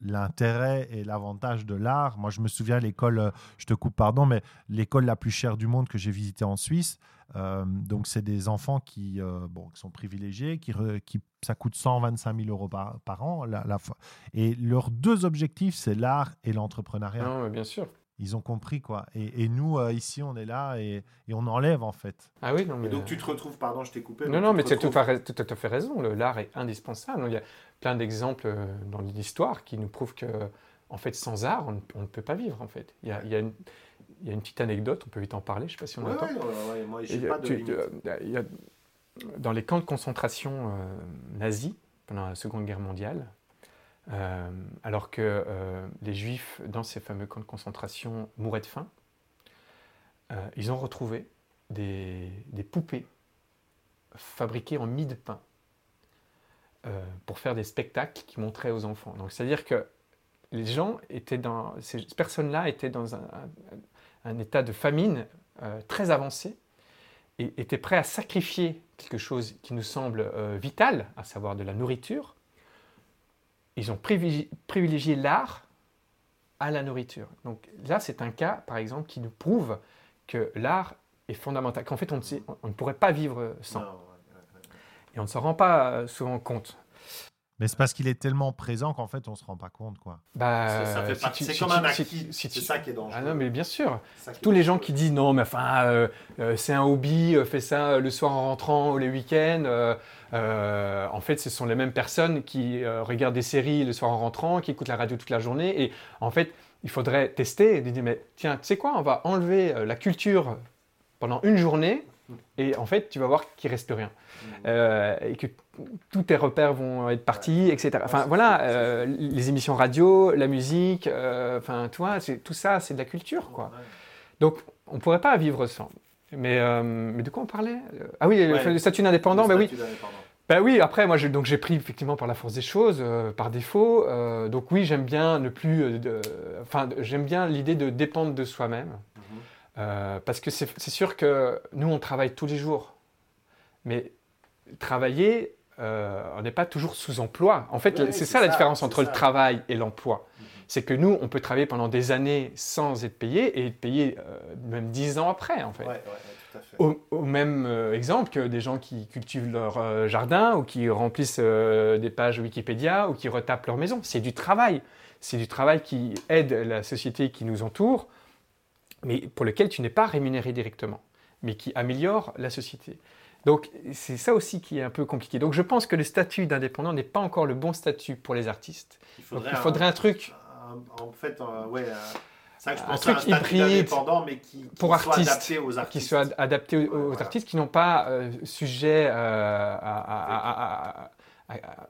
l'intérêt et l'avantage de l'art. Moi, je me souviens, l'école, je te coupe, pardon, mais l'école la plus chère du monde que j'ai visitée en Suisse, euh, donc c'est des enfants qui, euh, bon, qui sont privilégiés, qui, re- qui ça coûte 125 000 euros par, par an. La, et leurs deux objectifs, c'est l'art et l'entrepreneuriat. Non, mais bien sûr. Ils ont compris, quoi. Et, et nous, euh, ici, on est là et, et on enlève, en fait. Ah oui, non, mais. Et donc tu te retrouves, pardon, je t'ai coupé. Non, non, mais tu as tu tout, à fait- tout à fait raison. le- L'art est indispensable. Il y a plein d'exemples dans l'histoire qui nous prouvent que, en fait, sans art, on, ne- on ne peut pas vivre. En fait, il y a, il y a une, il y a une petite anecdote. On peut vite en parler. Je ne sais pas si on a Ouais, le temps. ouais, ouais, ouais, moi, Et, j'ai pas de tu- limite. il y a- dans les camps de concentration euh, nazis pendant la Seconde Guerre mondiale, euh, alors que euh, les Juifs dans ces fameux camps de concentration mouraient de faim, euh, ils ont retrouvé des, des poupées fabriquées en mie de pain pour faire des spectacles qui montraient aux enfants. Donc c'est-à-dire que les gens étaient dans ces personnes-là étaient dans un, un- un état de famine euh, très avancé et étaient prêts à sacrifier quelque chose qui nous semble euh, vital, à savoir de la nourriture. Ils ont privilégié, privilégié l'art à la nourriture. Donc là, c'est un cas, par exemple, qui nous prouve que l'art est fondamental, qu'en fait, on ne, sait- on ne pourrait pas vivre sans. Et on ne s'en rend pas euh, souvent compte. Mais c'est parce qu'il est tellement présent qu'en fait, on ne se rend pas compte, quoi. Bah, Ça- ça fait si partie- tu- C'est si comme tu- un si- acquis. si C'est tu- ça qui est dangereux. Ah non, mais bien sûr. Tous les gens qui disent non, mais enfin, euh, euh, c'est un hobby, euh, fais ça euh, le soir en rentrant ou les week-ends. euh, euh, en fait, ce sont les mêmes personnes qui euh, regardent des séries le soir en rentrant, qui écoutent la radio toute la journée. Et en fait, il faudrait tester et dire, mais tiens, tu sais quoi, on va enlever euh, la culture pendant une journée. Et en fait, tu vas voir qu'il reste rien. Mmh. Euh, et que tous tes repères vont être partis, etc. Enfin voilà, euh, les émissions radio, la musique, euh, enfin c'est- tout ça, c'est de la culture, quoi. Donc, on ne pourrait pas vivre sans. Mais, euh, mais de quoi on parlait Ah oui, le- Ouais. le statut d'indépendant, bah oui. Bah oui, après, moi, j'ai- donc j'ai pris effectivement par la force des choses, euh, par défaut. euh, donc oui, j'aime bien ne plus... euh, Enfin, j'aime bien l'idée de dépendre de soi-même. Mhm. Euh, parce que c'est sûr que nous, on travaille tous les jours. Mais travailler, euh, on n'est pas toujours sous emploi. En fait, Oui, c'est ça la différence entre le travail et l'emploi. Mhm. C'est que nous, on peut travailler pendant des années sans être payé et être payé euh, même dix ans après, en fait. Ouais, ouais, ouais, tout à fait. Au, au même euh, exemple que des gens qui cultivent leur jardin ou qui remplissent des pages Wikipédia ou qui retapent leur maison. C'est du travail. C'est du travail qui aide la société qui nous entoure, mais pour lequel tu n'es pas rémunéré directement, mais qui améliore la société. Donc c'est ça aussi qui est un peu compliqué. Donc je pense que le statut d'indépendant n'est pas encore le bon statut pour les artistes. Il Donc il faudrait un truc un- en fait, ouais, un- je truc hybride mais qui, qui pour soit artistes, adapté aux qui soit ad- adapté aux, Ouais, aux voilà. artistes qui n'ont pas euh, sujet euh, à, à- à- à- à- à-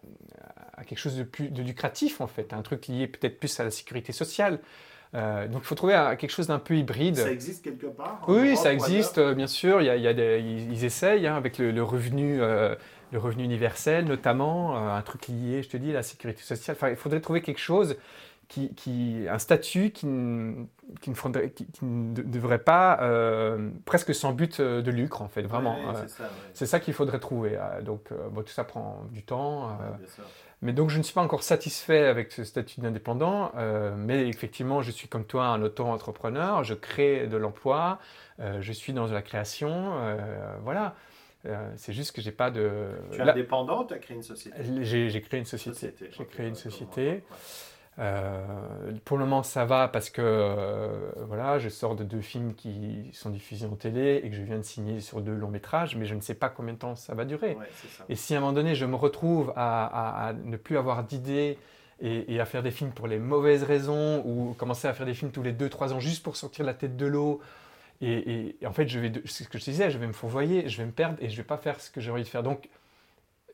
à quelque chose de plus de lucratif en fait, un truc lié peut-être plus à la sécurité sociale. Euh, donc il faut trouver un- quelque chose d'un peu hybride. Ça existe quelque part Oui, Europe ça existe, euh, bien sûr. Il y a, il y a des- ils, ils essayent hein, avec le, le revenu, euh, le revenu universel, notamment un truc lié, je te dis, à la sécurité sociale. Enfin, il faudrait trouver quelque chose qui, qui un statut qui, ne- qui ne, faudrait- qui- qui ne de- devrait pas euh, presque sans but de lucre en fait, vraiment. Ouais, Euh, c'est ça, ouais. c'est ça qu'il faudrait trouver. Donc, euh, bon, tout ça prend du temps. Ouais, bien sûr. Mais donc, je ne suis pas encore satisfait avec ce statut d'indépendant, euh, mais effectivement, je suis comme toi un auto-entrepreneur, je crée de l'emploi, euh, je suis dans la création, euh, voilà. C'est juste que j'ai pas de. Tu es indépendant, tu as créé une société? j'ai créé une société. J'ai créé une société. Euh, pour le moment, ça va parce que euh, voilà, je sors de deux films qui sont diffusés en télé et que je viens de signer sur deux longs métrages, mais je ne sais pas combien de temps ça va durer. Ouais, c'est ça. Et si à un moment donné, je me retrouve à, à- à ne plus avoir d'idées et, et à faire des films pour les mauvaises raisons ou commencer à faire des films tous les 2-3 ans juste pour sortir la tête de l'eau, et, et- et en fait, je vais, c'est ce que je disais, je vais me fourvoyer, je vais me perdre et je vais pas faire ce que j'ai envie de faire. Donc,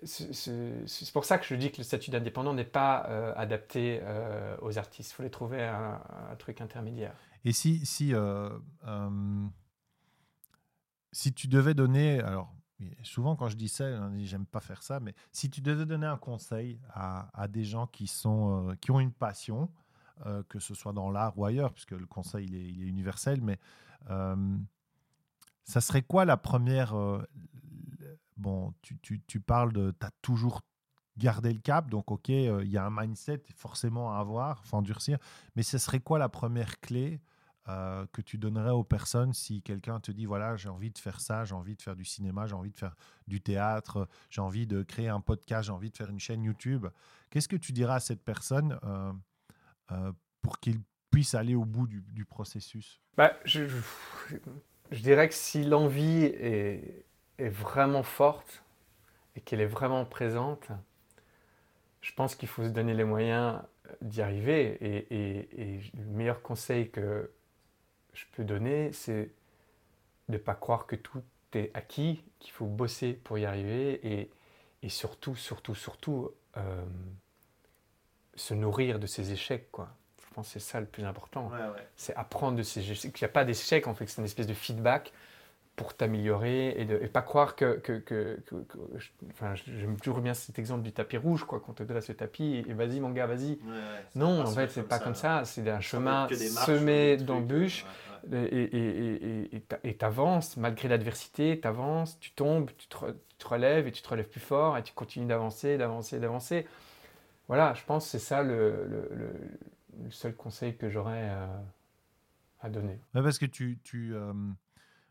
c'est pour ça que je dis que le statut d'indépendant n'est pas euh, adapté euh, aux artistes. Il faut les trouver un, un truc intermédiaire. Et si, si, euh, si tu devais donner, alors souvent quand je dis ça, j'aime pas faire ça, mais si tu devais donner un conseil à, des gens qui, sont, qui ont une passion, que ce soit dans l'art ou ailleurs, puisque le conseil il est, universel, mais ça serait quoi la première Bon, tu, tu, tu parles de. Tu as toujours gardé le cap, donc ok, euh, il y a un mindset forcément à avoir, faut endurcir, mais ce serait quoi la première clé euh, que tu donnerais aux personnes si quelqu'un te dit voilà, j'ai envie de faire ça, j'ai envie de faire du cinéma, j'ai envie de faire du théâtre, j'ai envie de créer un podcast, j'ai envie de faire une chaîne YouTube Qu'est-ce que tu diras à cette personne euh, pour qu'il puisse aller au bout du, du processus? Bah, je- je dirais que si l'envie est, est vraiment forte et qu'elle est vraiment présente, je pense qu'il faut se donner les moyens d'y arriver. Et, et- et le meilleur conseil que je peux donner, c'est de ne pas croire que tout est acquis, qu'il faut bosser pour y arriver et, et surtout, surtout, surtout, euh, se nourrir de ses échecs. Quoi. Je pense que c'est ça le plus important c'est apprendre de ces échecs. Il n'y a pas d'échec, en fait, c'est une espèce de feedback pour t'améliorer et, de, et pas croire que. que, que- que- que- je- enfin, j'aime toujours bien cet exemple du tapis rouge, quoi, qu'on te dresse le tapis et, vas-y, mon gars, vas-y. Non, en fait, c'est pas comme ça. C'est un chemin semé d'embûches et et- et- et- et t'avances malgré l'adversité, t'avances, tu tombes, tu te, re- tu te relèves et tu te relèves plus fort et tu continues d'avancer, d'avancer, d'avancer. Voilà, je pense que c'est ça le, le- le- le seul conseil que j'aurais euh, à donner. Ouais, Parce que tu, tu, euh,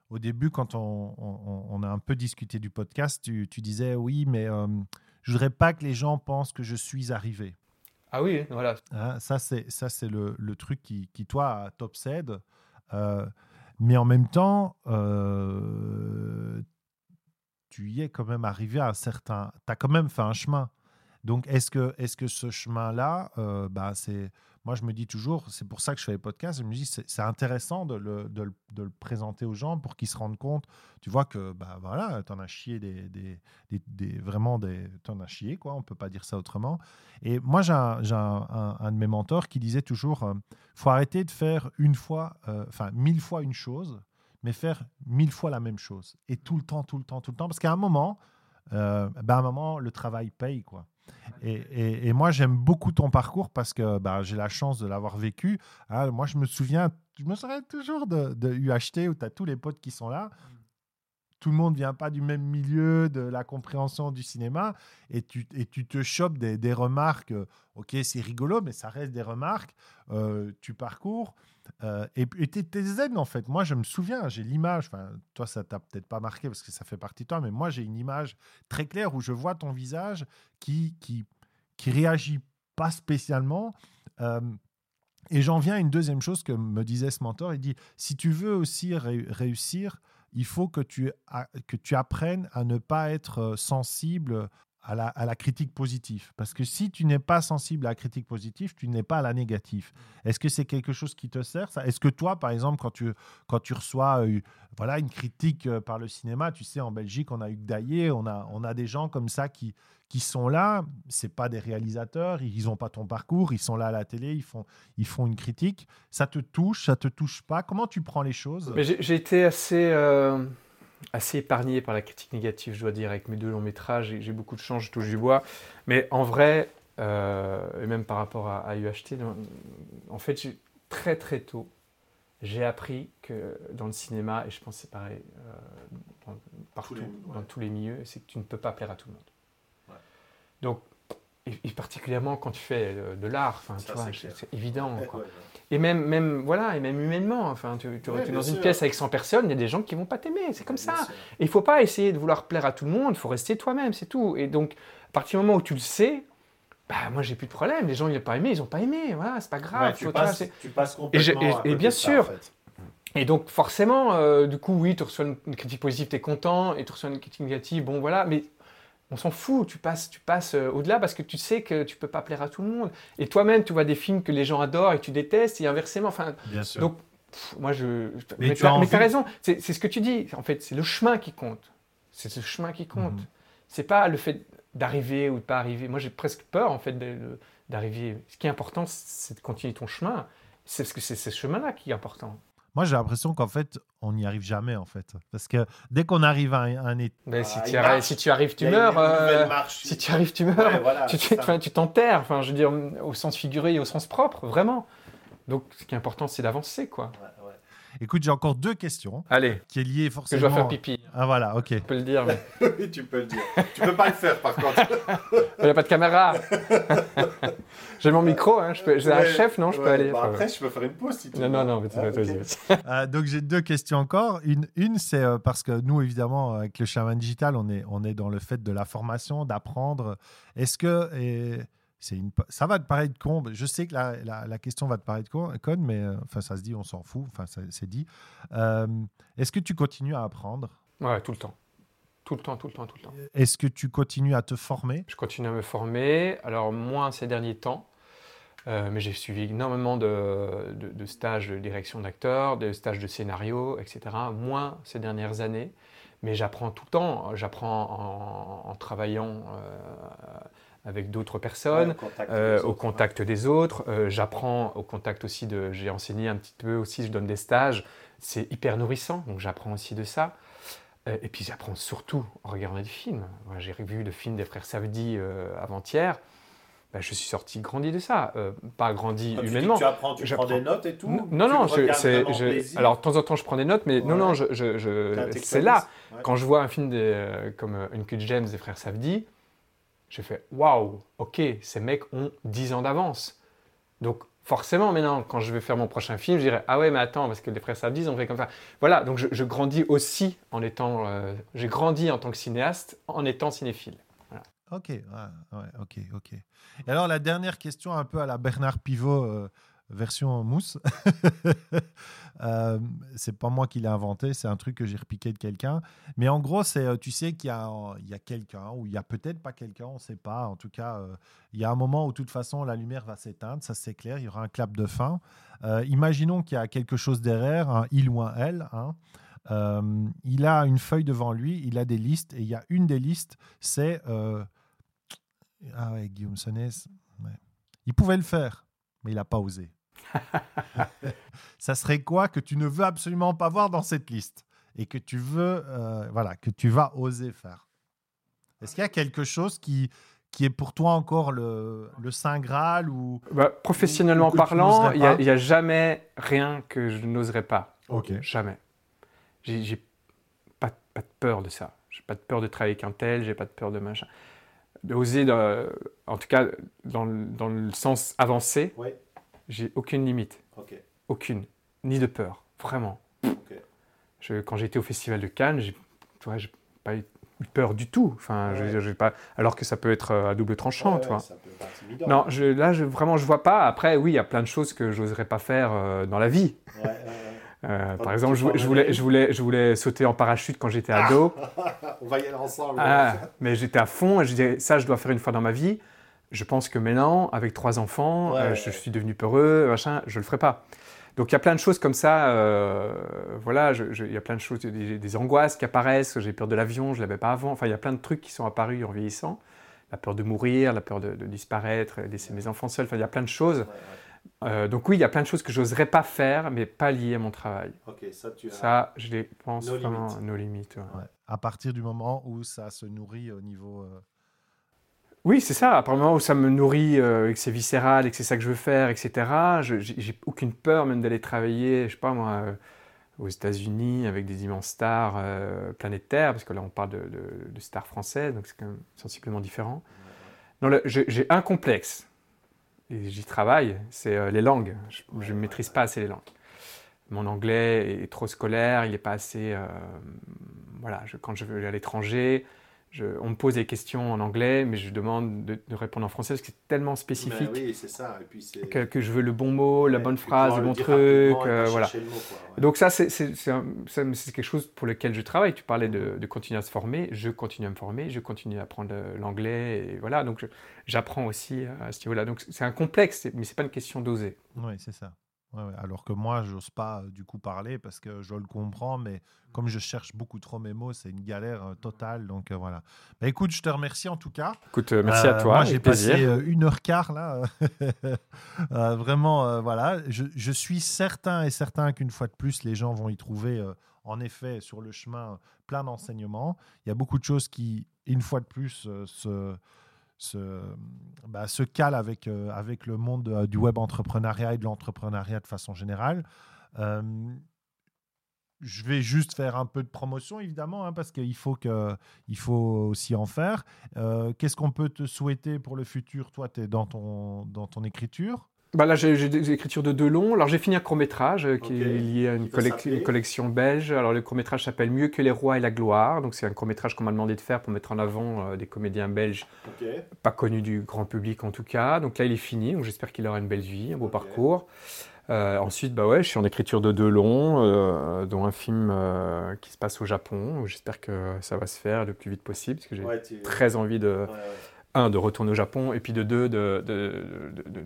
au début, quand on, on- on a un peu discuté du podcast, tu, tu disais oui, mais euh, je voudrais pas que les gens pensent que je suis arrivé. Ah oui, voilà. Hein, ça, c'est ça, c'est le, le truc qui, qui, toi, t'obsède. Euh, mais en même temps, euh, tu y es quand même arrivé à un certain. Tu as quand même fait un chemin. Donc, est-ce que, est que ce chemin-là, euh, bah, c'est. Moi, je me dis toujours, c'est pour ça que je fais les podcasts, je me dis, c'est intéressant de le, de, le, de le présenter aux gens pour qu'ils se rendent compte. Tu vois que, bah voilà, tu en as chié des, des, des, vraiment des. Tu en as chié, quoi, on peut pas dire ça autrement. Et moi, j'ai un- un de mes mentors qui disait toujours euh, faut arrêter de faire une fois, euh, enfin, mille fois une chose, mais faire mille fois la même chose. Et tout le temps, tout le temps, tout le temps. Parce qu'à un moment, euh, ben, à un moment, le travail paye, quoi. Et, moi, j'aime beaucoup ton parcours parce que bah, j'ai la chance de l'avoir vécu. Ah, moi, je me souviens, je me souviens toujours de, UHT où tu as tous les potes qui sont là. Tout le monde vient pas du même milieu, de la compréhension du cinéma, et tu, te chopes des, des remarques. euh, Ok, c'est rigolo, mais ça reste des remarques. euh, tu parcours. Euh, et et tu es zen, en fait. Moi, je me souviens, j'ai l'image. Toi, ça t'a peut-être pas marqué parce que ça fait partie de toi, mais moi, j'ai une image très claire où je vois ton visage qui, qui, qui réagit pas spécialement. Euh, et j'en viens à une deuxième chose que me disait ce mentor. Il dit si tu veux aussi ré- réussir, il faut que tu, que tu apprennes à ne pas être euh, sensible à la, critique positive. Parce que si tu n'es pas sensible à la critique positive, tu n'es pas à la négative. Est-ce que c'est quelque chose qui te sert Est-ce que toi, par exemple, quand tu, quand tu reçois euh, voilà, une critique euh, par le cinéma, tu sais, en Belgique, on a eu Daillé, on a, on a des gens comme ça qui, qui sont là, c'est pas des réalisateurs, ils n'ont pas ton parcours, ils sont là à la télé, ils font, ils font une critique. Ça te touche, ça te touche pas? Comment tu prends les choses? J'ai été assez, euh, assez épargné par la critique négative, je dois dire, avec mes deux longs métrages. J'ai beaucoup de chance, je touche du bois. Mais en vrai, euh, et même par rapport à, à UHT, en fait, très très tôt, j'ai appris que dans le cinéma, et je pense c'est pareil euh, dans- partout, les- ouais. dans tous les milieux, c'est que tu ne peux pas plaire à tout le monde. Ouais. Donc, et, particulièrement quand tu fais de, de l'art, enfin, tu vois, c'est évident. Ouais, quoi. ouais, ouais. Et même, même, voilà, et même humainement, enfin, tu, tu Ouais, es dans une pièce avec 100 personnes, il y a des gens qui vont pas t'aimer, c'est comme ça. il faut pas essayer de vouloir plaire à tout le monde, il faut rester toi-même, c'est tout. Et donc, à partir du moment où tu le sais, bah, moi, j'ai plus de problème. Les gens, ils n'ont pas aimé, ils n'ont pas aimé, voilà, c'est pas grave. Tu, faut- passes, tu passes Et je- complètement et- bien ça, sûr. en fait. Et donc, forcément, euh, du coup, oui, tu reçois une, une critique positive, tu es content, et tu reçois une critique négative, bon, voilà, mais on s'en fout, tu passes, tu passes euh, au-delà parce que tu sais que tu peux pas plaire à tout le monde. Et toi-même, tu vois des films que les gens adorent et que tu détestes, et inversement, enfin, Bien sûr. donc, pff, moi, je. je- Mais mais tu as raison, c'est ce que tu dis. En fait, c'est le chemin qui compte. C'est ce chemin qui compte. Mhm. C'est pas le fait d'arriver ou de pas arriver. Moi, j'ai presque peur, en fait, d'arriver. Ce qui est important, c'est de continuer ton chemin. C'est que c'est ce chemin-là qui est important. Moi, j'ai l'impression qu'en fait, on n'y arrive jamais, en fait. Parce que dès qu'on arrive à un, état. Mais si, Ah, tu marche. si tu arrives, tu meurs. euh, si tu arrives, tu meurs. Ouais, voilà, tu t'enterres. Enfin, je veux dire, au sens figuré et au sens propre, vraiment. Donc, ce qui est important, c'est d'avancer, quoi. Ouais. Écoute, j'ai encore deux questions Allez, qui est liée que forcément. je dois faire pipi. Ah voilà, ok. Je peux le dire, mais [LAUGHS] Oui, tu peux le dire. tu peux pas le faire, par contre. [LAUGHS] il n'y a pas de caméra. [LAUGHS] J'ai mon micro, hein, j'ai un chef, non Je peux aller. bah après, je peux faire une pause si tu non, veux. non, non, mais Ah, vas-y, ok. vas-y. Euh, donc j'ai deux questions encore. Une, une c'est euh, parce que nous, évidemment, avec le chaman digital, on est, on est dans le fait de la formation, d'apprendre. Est-ce que et une, ça va te paraître con Je sais que la, la, la question va te paraître con, conne, mais euh, enfin ça se dit, on s'en fout. Enfin c'est dit. Euh, Est-ce que tu continues à apprendre? Ouais, tout le temps. Tout le temps, tout le temps, tout le temps. Est-ce que tu continues à te former? Je continue à me former. Alors, moins ces derniers temps. euh, mais j'ai suivi énormément de, de- de stages de direction d'acteurs, de stages de scénario, etc. Moins ces dernières années. Mais j'apprends tout le temps. J'apprends en, en travaillant avec d'autres personnes. Ouais, au contact euh, des au autres, contact des autres. Euh, J'apprends au contact aussi de. J'ai enseigné un petit peu aussi, je donne des stages. C'est hyper nourrissant, donc j'apprends aussi de ça. Euh, et puis j'apprends surtout en regardant des films. J'ai revu le film des frères Savdi avant-hier. Ben, je suis sorti grandi de ça. Pas grandi Quand dis humainement. Tu apprends, tu prends des notes et tout. non, non, je-. Alors, de temps en temps, je prends des notes, mais non, Ouais. non, je- c'est là. Quand je vois un film de- euh, comme Uncut James des frères Savdi, je fais waouh, ok, ces mecs ont 10 ans d'avance. Donc forcément, maintenant, quand je vais faire mon prochain film, je dirais ah ouais, mais attends, parce que les frères Savdi, ils ont fait comme ça. Voilà, donc je, grandis aussi en étant. euh, J'ai grandi en tant que cinéaste en étant cinéphile. Ok, ouais, ok, ok. Et alors la dernière question, un peu à la Bernard Pivot euh, version mousse. [LAUGHS] euh, c'est pas moi qui l'ai inventé, c'est un truc que j'ai repiqué de quelqu'un. Mais en gros, c'est, euh, tu sais qu'il y a, il y a quelqu'un ou il y a peut-être pas quelqu'un, on sait pas. En tout cas, euh, il y a un moment où de toute façon la lumière va s'éteindre, ça c'est clair. Il y aura un clap de fin. Euh, imaginons qu'il y a quelque chose derrière, un il ou un elle. hein. Il a une feuille devant lui, il a des listes et il y a une des listes, c'est ah ouais, Guillaume ouais. Il pouvait le faire, mais il n'a pas osé. [LAUGHS] ça serait quoi que tu ne veux absolument pas voir dans cette liste et que tu veux, euh, voilà, que tu vas oser faire? Est-ce qu'il y a quelque chose qui, qui est pour toi encore le, le Saint Graal ou Bah, professionnellement Ou parlant, il n'y a, jamais rien que je n'oserais pas. Ok. Jamais. J'ai pas, pas de peur de ça. J'ai pas de peur de travailler avec un tel, j'ai pas de peur de machin. D'oser, en tout cas dans, le- dans le sens avancé, Oui, j'ai aucune limite. Aucune. Ni de peur. Vraiment. Je- quand j'étais au Festival de Cannes, j'ai pas eu peur du tout. Enfin, Ouais. pas, alors que ça peut être euh, à double tranchant, Ouais, tu vois. Ça peut être intimidant. Non, je, là, je, vraiment, je vois pas. Après, oui, il y a plein de choses que j'oserais pas faire euh, dans la vie. Ouais. Euh, par exemple, je, voulais, je, voulais, je voulais sauter en parachute quand j'étais ado. [LAUGHS] On va y aller ensemble. Ah, mais j'étais à fond. Et je disais, ça, je dois faire une fois dans ma vie. Je pense que maintenant, avec trois enfants, Ouais, euh, je, je suis devenu peureux, machin, je le ferai pas. Donc il y a plein de choses comme ça. euh, voilà, il y a plein de choses, des, des angoisses qui apparaissent. J'ai peur de l'avion, je l'avais pas avant. Enfin, il y a plein de trucs qui sont apparus en vieillissant. La peur de mourir, la peur de, de disparaître, laisser mes enfants seuls. Enfin, il y a plein de choses. Euh, donc oui, il y a plein de choses que j'oserais pas faire, mais pas liées à mon travail. Ok, ça tu as. Ça, je les pense Nos vraiment limites. nos limites. ouais. Ouais. à partir du moment où ça se nourrit au niveau euh, Oui, c'est ça. À partir du moment où ça me nourrit euh, et que c'est viscéral et que c'est ça que je veux faire, etc., je- j'ai aucune peur même d'aller travailler, je sais pas moi, euh, aux États-Unis avec des immenses stars euh, planétaires, parce que là on parle de, de- de stars françaises, donc c'est quand même sensiblement différent. Non, j'ai un complexe, et j'y travaille, c'est les langues. Je ne maîtrise pas assez les langues. Mon anglais est trop scolaire, il n'est pas assez. voilà, je- quand je vais à l'étranger, je- on me pose des questions en anglais, mais je demande de, de répondre en français parce que c'est tellement spécifique Mais oui, c'est ça. Et puis c'est. que, que je veux le bon mot, la bonne phrase, le bon truc. euh, voilà. chercher le mot, quoi, ouais. Donc ça, c'est quelque chose pour lequel je travaille. Tu parlais de, de continuer à se former. Je continue à me former. Je continue à apprendre euh, l'anglais. Et voilà, donc j'apprends aussi à ce niveau-là. Donc c'est un complexe, mais c'est pas une question d'oser. Oui, c'est ça. Ouais, ouais. Alors que moi, j'ose pas euh, du coup parler parce que je le comprends, mais comme je cherche beaucoup trop mes mots, c'est une galère euh, totale. Donc euh, voilà. Bah, écoute, je te remercie en tout cas. Écoute, euh, merci à Euh, toi. Moi, j'ai passé euh, une heure quart là. [LAUGHS] Euh, vraiment, euh, voilà. Je, je suis certain et certain qu'une fois de plus, les gens vont y trouver, euh, en effet, sur le chemin, plein d'enseignements. Il y a beaucoup de choses qui, une fois de plus, euh, se, se, bah, se calent avec, euh, avec le monde du web entrepreneuriat et de l'entrepreneuriat de façon générale. Euh, je vais juste faire un peu de promotion, évidemment, hein, parce qu'il faut, faut aussi en faire. Euh, Qu'est-ce qu'on peut te souhaiter pour le futur Toi, tu es dans ton, dans ton écriture? Bah là, j'ai des écritures de deux longs. Alors, j'ai fini un court-métrage euh, qui est lié à une, collec- collection belge. Alors, le court-métrage s'appelle Mieux que les rois et la gloire. Donc, c'est un court-métrage qu'on m'a demandé de faire pour mettre en avant euh, des comédiens belges pas connus du grand public en tout cas. Donc là, il est fini. Donc, j'espère qu'il aura une belle vie, un beau parcours. Euh, ensuite, bah ouais, je suis en écriture de deux longs, dont un film qui se passe au Japon. J'espère que ça va se faire le plus vite possible, parce que j'ai Ouais, tu- très envie de, Ouais, ouais. un, de retourner au Japon, et puis de deux, de, de, de,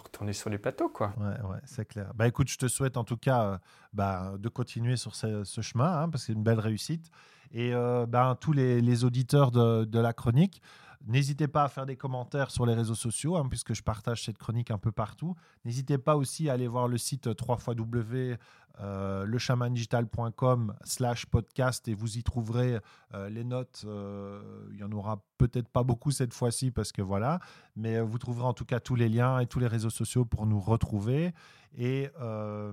de- retourner sur les plateaux, quoi. Ouais, ouais, c'est clair. Bah écoute, je te souhaite en tout cas euh, bah, de continuer sur ce, chemin, hein, parce que c'est une belle réussite. Et euh, ben, tous les, les auditeurs de, de la chronique, n'hésitez pas à faire des commentaires sur les réseaux sociaux, hein, puisque je partage cette chronique un peu partout. N'hésitez pas aussi à aller voir le site 3 w euh, lechamandigital.com slash podcast et vous y trouverez euh, les notes. euh, il y en aura peut-être pas beaucoup cette fois-ci parce que voilà, mais vous trouverez en tout cas tous les liens et tous les réseaux sociaux pour nous retrouver. Et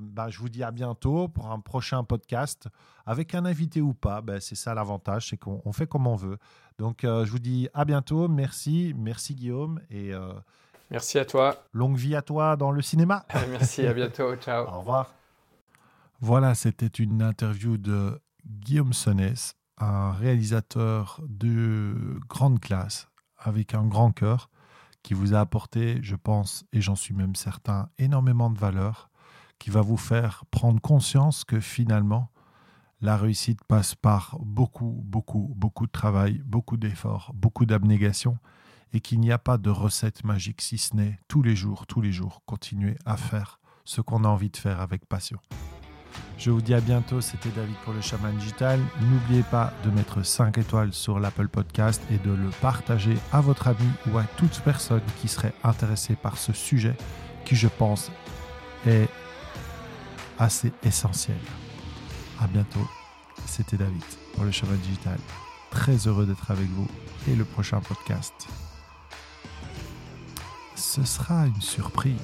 bah, je vous dis à bientôt pour un prochain podcast avec un invité ou pas. Ben, c'est ça l'avantage, c'est qu'on on fait comme on veut. Donc je vous dis à bientôt. Merci, merci Guillaume et Merci à toi. longue vie à toi dans le cinéma. [LAUGHS] Merci, à [LAUGHS] bientôt. Ciao. Au revoir. Voilà, c'était une interview de Guillaume Sonès, un réalisateur de grande classe, avec un grand cœur, qui vous a apporté, je pense, et j'en suis même certain, énormément de valeur, qui va vous faire prendre conscience que finalement, la réussite passe par beaucoup, beaucoup, beaucoup de travail, beaucoup d'efforts, beaucoup d'abnégation, et qu'il n'y a pas de recette magique si ce n'est tous les jours, tous les jours, continuer à faire ce qu'on a envie de faire avec passion. Je vous dis à bientôt, c'était David pour le Chaman Digital. N'oubliez pas de mettre 5 étoiles sur l'Apple Podcast et de le partager à votre ami ou à toute personne qui serait intéressée par ce sujet qui, je pense, est assez essentiel. À bientôt, c'était David pour le Chaman Digital. Très heureux d'être avec vous et le prochain podcast. Ce sera une surprise.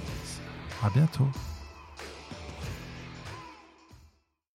À bientôt.